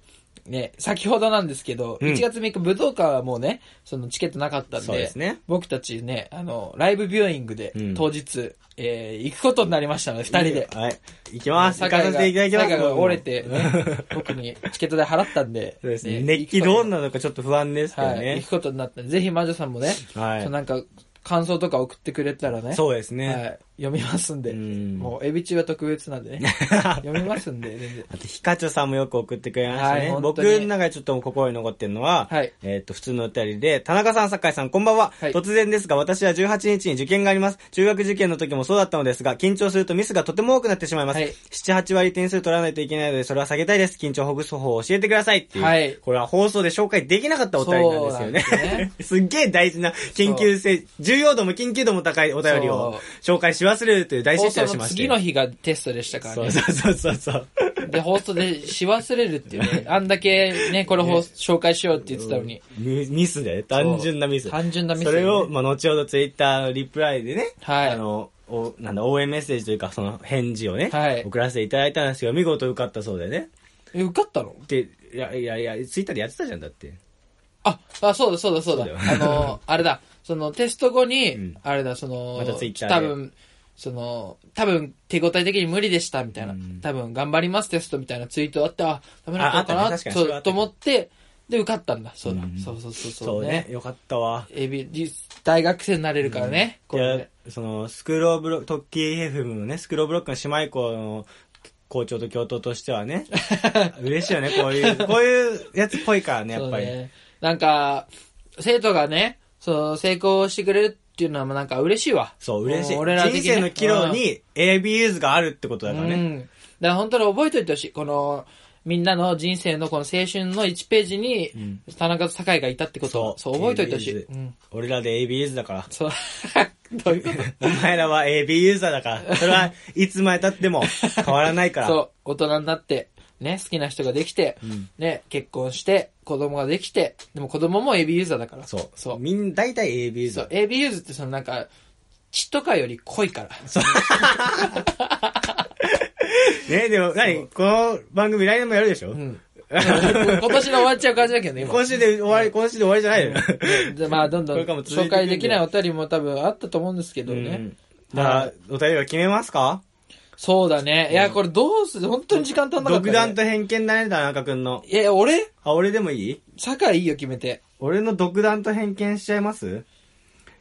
Speaker 2: ね、先ほどなんですけど、
Speaker 1: うん
Speaker 2: 1月3日武道館はもうね、そのチケットなかったんで、
Speaker 1: そうですね
Speaker 2: 僕たちね、あの、ライブビューイングで
Speaker 1: うん
Speaker 2: 当日、えー行くことになりましたので、二人で。
Speaker 1: はい。行きます。行かせていただきます。
Speaker 2: 酒井が折れて、ね、僕にチケット代払ったんで、
Speaker 1: そうですね。
Speaker 2: ね
Speaker 1: 熱気どうなのかちょっと不安ですけど
Speaker 2: はい、行
Speaker 1: ね
Speaker 2: く。ことになったんで、ぜひ魔女さんもね、
Speaker 1: はい
Speaker 2: なんか、感想とか送ってくれたらね、
Speaker 1: そうですね。
Speaker 2: はい、読みますんで、
Speaker 1: うん
Speaker 2: もう、エビ中は特別なんでね、読みますんで、全然。
Speaker 1: あと、ヒカチョさんもよく送ってくれました
Speaker 2: はい
Speaker 1: ね。
Speaker 2: 本当に
Speaker 1: 僕の中でちょっと心に残ってるのは、
Speaker 2: はい
Speaker 1: えーっと、普通のお便りで、田中さん、酒井さん、こんばんは。
Speaker 2: はい
Speaker 1: 突然ですが、私は18日に受験があります。中学受験の時もそうだったのですが、緊張するとミスがとても多くなってしまいます。
Speaker 2: はい
Speaker 1: 7、8割点数取らないといけないので、それは下げたいです。緊張をほぐす方法を教えてくださいっていう。
Speaker 2: はい
Speaker 1: これは放送で紹介できなかったお便りなんですよね。
Speaker 2: そうなんです
Speaker 1: すっげえ大事な研究性、重要度も緊急度も高いお便りを紹介し忘れるという大失態をしまして。
Speaker 2: の次の日がテストでしたからね。
Speaker 1: そうそうそうそう。
Speaker 2: で、放送でし忘れるっていうね、あんだけね、これ放紹介しようって言ってたのに。
Speaker 1: ミミスだよ。単純なミス。
Speaker 2: 単純なミス
Speaker 1: それを、まあ、後ほどツイッターのリプライでね、
Speaker 2: はい
Speaker 1: あの、おなんだ、応援メッセージというか、その返事をね、
Speaker 2: はい
Speaker 1: 送らせていただいたんですよ。見事受かったそうでね。
Speaker 2: え、受かったの？
Speaker 1: で、いやいやいや、ツイッターでやってたじゃん、だって。
Speaker 2: あ、あ、そうだそうだそうだ。
Speaker 1: そうだよ
Speaker 2: あの、あれだ、そのテスト後に、
Speaker 1: うん
Speaker 2: あれだ、その、
Speaker 1: またツイッターで
Speaker 2: 多分、その、多分手応え的に無理でしたみたいな、
Speaker 1: うん
Speaker 2: 多分頑張りますテストみたいなツイートあって、あ、ダメだったのかな
Speaker 1: ああったね確かにそれはあっ
Speaker 2: うと思って、で、受かったんだ。そうだ。
Speaker 1: うん
Speaker 2: そうそうそう
Speaker 1: そ
Speaker 2: そうう
Speaker 1: ね。よかったわ。
Speaker 2: エビ、じ大学生になれるからね。こ
Speaker 1: いやその、スクローブロ、トッキー FM のね、スクローブロックの姉妹校の校長と教頭としてはね、嬉しいよね、こういう、こういうやつっぽいからね、やっぱり。
Speaker 2: そうね。なんか、生徒がね、そう、成功してくれるっていうのはなんか嬉しいわ。
Speaker 1: そう、嬉しい。
Speaker 2: 俺ら的
Speaker 1: 人生の岐路に AB ユーズがあるってことだからね。
Speaker 2: うん。だから本当に覚えておいてほしい。この、みんなの人生のこの青春の1ページに、
Speaker 1: ん
Speaker 2: 田中と酒井がいたってことを、そう、覚えておいてほしい。うん。
Speaker 1: 俺らで ABuse だから。
Speaker 2: そう。どういうこと？
Speaker 1: お前らは AB ユーザーだから。それはいつまで経っても変わらないから。
Speaker 2: そう、大人になって、ね、好きな人ができて、
Speaker 1: ん
Speaker 2: ね、結婚して、子供ができて、でも子供も AB ユーザーだから。
Speaker 1: そう。
Speaker 2: そう。
Speaker 1: みんな、大体 AB ユーザ
Speaker 2: そう、
Speaker 1: ー。
Speaker 2: AB ユーズってそのなんか、血とかより濃いから。
Speaker 1: ね、でも、何この番組来年もやるでしょ、
Speaker 2: うん。今年で終わっちゃう感じだけどね、今。
Speaker 1: 今週で終わり、今週で終わりじゃないの
Speaker 2: でまあ、どんどん
Speaker 1: これからも続いていくんで
Speaker 2: 紹介できないお便りも多分あったと思うんですけどね。
Speaker 1: うん。だから、お便りは決めますか？
Speaker 2: そうだね。いや、これどうする？本当に時間足んなかった、ね。
Speaker 1: 独断と偏見だね、田中くんの。
Speaker 2: いや、俺？
Speaker 1: あ、俺でもいい？
Speaker 2: 酒井いいよ、決めて。
Speaker 1: 俺の独断と偏見しちゃいます？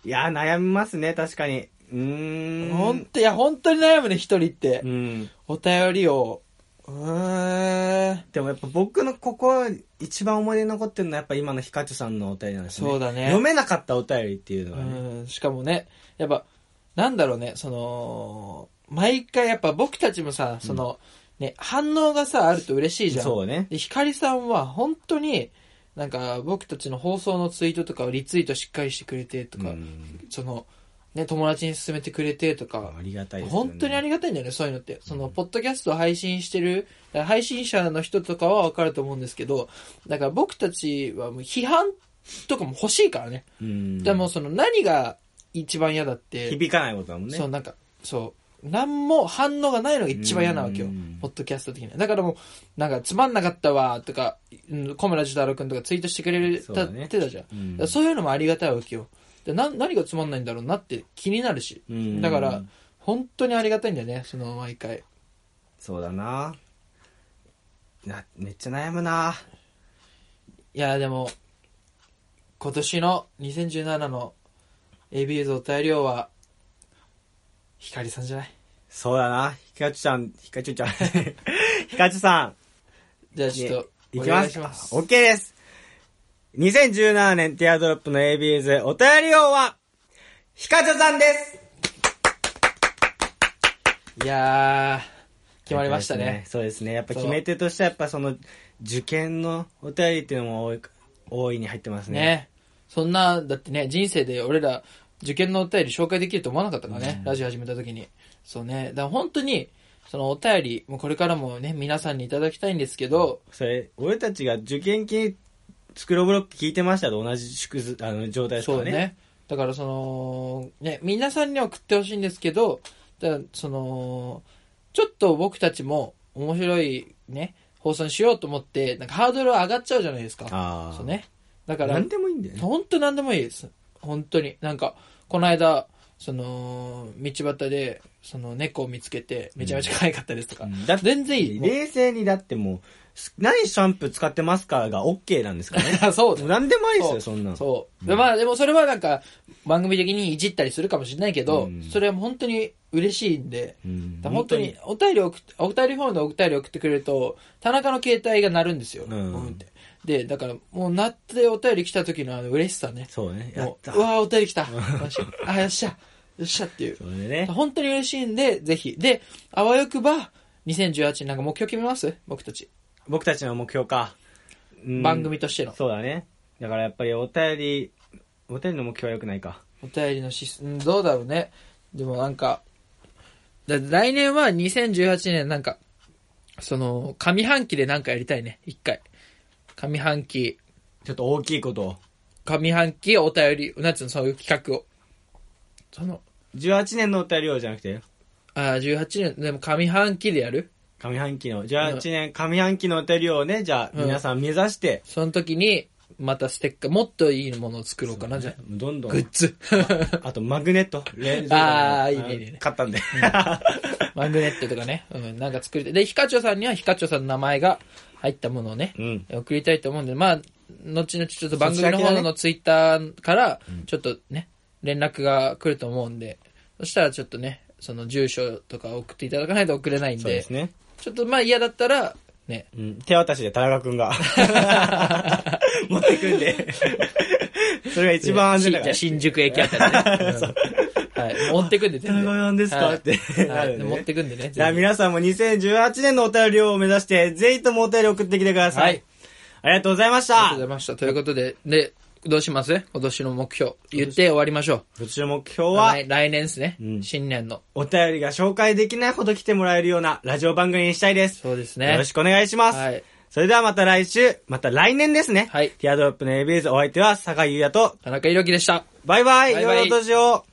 Speaker 1: いや、悩みますね、確かに。うーん。
Speaker 2: ほんと、いや、本当に悩むね、一人って
Speaker 1: う。ん。
Speaker 2: お便りを。うーん。
Speaker 1: でもやっぱ僕のここ一番思い出に残ってるのはやっぱ今のヒカチョさんのお便りなんですね。
Speaker 2: そうだね
Speaker 1: 読めなかったお便りっていうのはね。
Speaker 2: うん。しかもね、やっぱ、なんだろうね、その、毎回やっぱ僕たちもさ、その、ね、反応がさ、あると嬉しいじゃん。
Speaker 1: そうね。
Speaker 2: で、ひかりさんは本当に、なんか僕たちの放送のツイートとかをリツイートしっかりしてくれてとか、
Speaker 1: うん
Speaker 2: その、ね、友達に勧めてくれてとか、
Speaker 1: ありがたいですよね。
Speaker 2: 本当にありがたいんだよね、そういうのって。その、ポッドキャストを配信してる、だから配信者の人とかはわかると思うんですけど、だから僕たちはもう批判とかも欲しいからね。
Speaker 1: うん。
Speaker 2: でもその何が一番嫌だって、
Speaker 1: 響かないことだもんね。
Speaker 2: そう、なんか、そう、なんも反応がないのが一番嫌なわけよ
Speaker 1: うん。
Speaker 2: ポッドキャスト的には。だからもう、なんか、つまんなかったわ、とか、うん小村寿太郎くんとかツイートしてくれた、
Speaker 1: ね
Speaker 2: ってたじゃん。そういうのもありがたいわけよ。でな何がつまんないんだろうなって気になるし。
Speaker 1: うん
Speaker 2: だから、本当にありがたいんだよね、その毎回。
Speaker 1: そうだな。な、めっちゃ悩むな。
Speaker 2: いや、でも、今年の2017のお便り王は、ひかりさんじゃない？
Speaker 1: そうだな。ヒカチュちゃん、ヒカチュちゃん。ヒカチュさん。
Speaker 2: じゃあちょっと、
Speaker 1: いきます
Speaker 2: お願いします。
Speaker 1: OK です。2017年ティアドロップの ABS お便り王は、ヒカチュさんです
Speaker 2: いやー、決まりましたね。
Speaker 1: そうですね。やっぱ決め手としてはやっぱその、受験のお便りっていうのも多い、大いに入ってますね。
Speaker 2: ね。そんな、だってね、人生で俺ら、受験のお便り紹介できると思わなかったからね、ラジオ始めた時に。そうね。だから本当に、そのお便り、もうこれからもね、皆さんにいただきたいんですけど、
Speaker 1: それ、俺たちが受験期、スクローブロック聞いてましたと同じ縮図、あの、状態ですからね。
Speaker 2: そうね。だからその、ね、皆さんに送ってほしいんですけど、だその、ちょっと僕たちも面白いね、放送にしようと思って、なんかハードル上がっちゃうじゃないですか。
Speaker 1: ああ。
Speaker 2: そう。ね。だから、
Speaker 1: 何でもいいんだよね。
Speaker 2: 本当何でもいいです。本当に。なんか、この間、その、道端で、その猫を見つけて、めちゃめちゃ可愛かったですとか。
Speaker 1: だって、
Speaker 2: 全然いい。
Speaker 1: 冷静にだってもう、何シャンプー使ってますかが OK なんですかね。
Speaker 2: あ そう
Speaker 1: 何でもいいですよ、そんなの。
Speaker 2: そう。でまあでもそれはなんか、番組的にいじったりするかもしれないけど、
Speaker 1: うん
Speaker 2: それは本当に嬉しいんで、
Speaker 1: うん
Speaker 2: 本当に、お便り送って、お便りフォームでお便り送ってくれると、田中の携帯が鳴るんですよ。
Speaker 1: うん
Speaker 2: ってで、だから、もう鳴ってお便り来た時のあの嬉しさね。
Speaker 1: そうね。やっ
Speaker 2: もう、
Speaker 1: た。
Speaker 2: うわーお便り来た。よしあ、よっしゃ。よっしゃっていう
Speaker 1: そ。れでね。
Speaker 2: 本当に嬉しいんで、ぜひ。で、あわよくば、2018なんか目標決めます？僕たち。
Speaker 1: 僕たちの目標か。うん
Speaker 2: 番組としての。
Speaker 1: そうだね。だからやっぱりお便り、お便りの目標は良くないか。
Speaker 2: お便りのシス、うんどうだろうね。でもなんか、だ来年は2018年なんか、その、上半期でなんかやりたいね。一回。上半期、
Speaker 1: ちょっと大きいことを。
Speaker 2: 上半期お便り、なんつうの、そういう企画を。その、
Speaker 1: 18年のお便りをじゃなくて、
Speaker 2: ああ、18年、でも上半期でやる？
Speaker 1: 上半期の、18年、上半期のお便りをね、じゃあ、
Speaker 2: うん
Speaker 1: 皆さん目指して、
Speaker 2: その時に、またステッカー、もっといいものを作ろうかな、じゃあ。
Speaker 1: どんどん
Speaker 2: グッ。ズ。
Speaker 1: あと、マグネット。レンズ
Speaker 2: あーいいねいいね
Speaker 1: 買ったんで。
Speaker 2: マグネットとかね。うん、なんか作りたい。で、ヒカチョさんにはヒカチョさんの名前が入ったものをね、
Speaker 1: うん。
Speaker 2: 送りたいと思うんで、まあ、後々ちょっと番組の方のツイッターから、ちょっとね、連絡が来ると思うんで、そしたらちょっとね、その住所とか送っていただかないと送れないんで、
Speaker 1: そうですね。
Speaker 2: ちょっとまあ嫌だったら、ね、
Speaker 1: うん。手渡しで田中くんが 持ってくんで。それが一番安全だか
Speaker 2: じゃあ新宿駅あたりでね。うんはい。持ってくんで、全然。
Speaker 1: なんですか？
Speaker 2: はい
Speaker 1: って。
Speaker 2: は
Speaker 1: ない
Speaker 2: 持ってくんでね。
Speaker 1: じゃあ皆さんも2018年のお便りを目指して、ぜひともお便り送ってきてください。
Speaker 2: はい
Speaker 1: ありがとうございまし
Speaker 2: ありがとう
Speaker 1: た
Speaker 2: ございました。ということで、で、どうします？今年の目標。言って終わりましょ
Speaker 1: こっちの目標
Speaker 2: う。
Speaker 1: は、
Speaker 2: 来来年ですね。
Speaker 1: うん
Speaker 2: 新年の。
Speaker 1: お便りが紹介できないほど来てもらえるようなラジオ番組にしたいです。
Speaker 2: そうですね。
Speaker 1: よろしくお願いします。
Speaker 2: はい。
Speaker 1: それではまた来週、また来年ですね。
Speaker 2: はい
Speaker 1: ティアドロップの ABS お相手は、坂井優也と、
Speaker 2: 田中裕樹でした。
Speaker 1: バイバイ、
Speaker 2: バイバイ
Speaker 1: 良いお年を。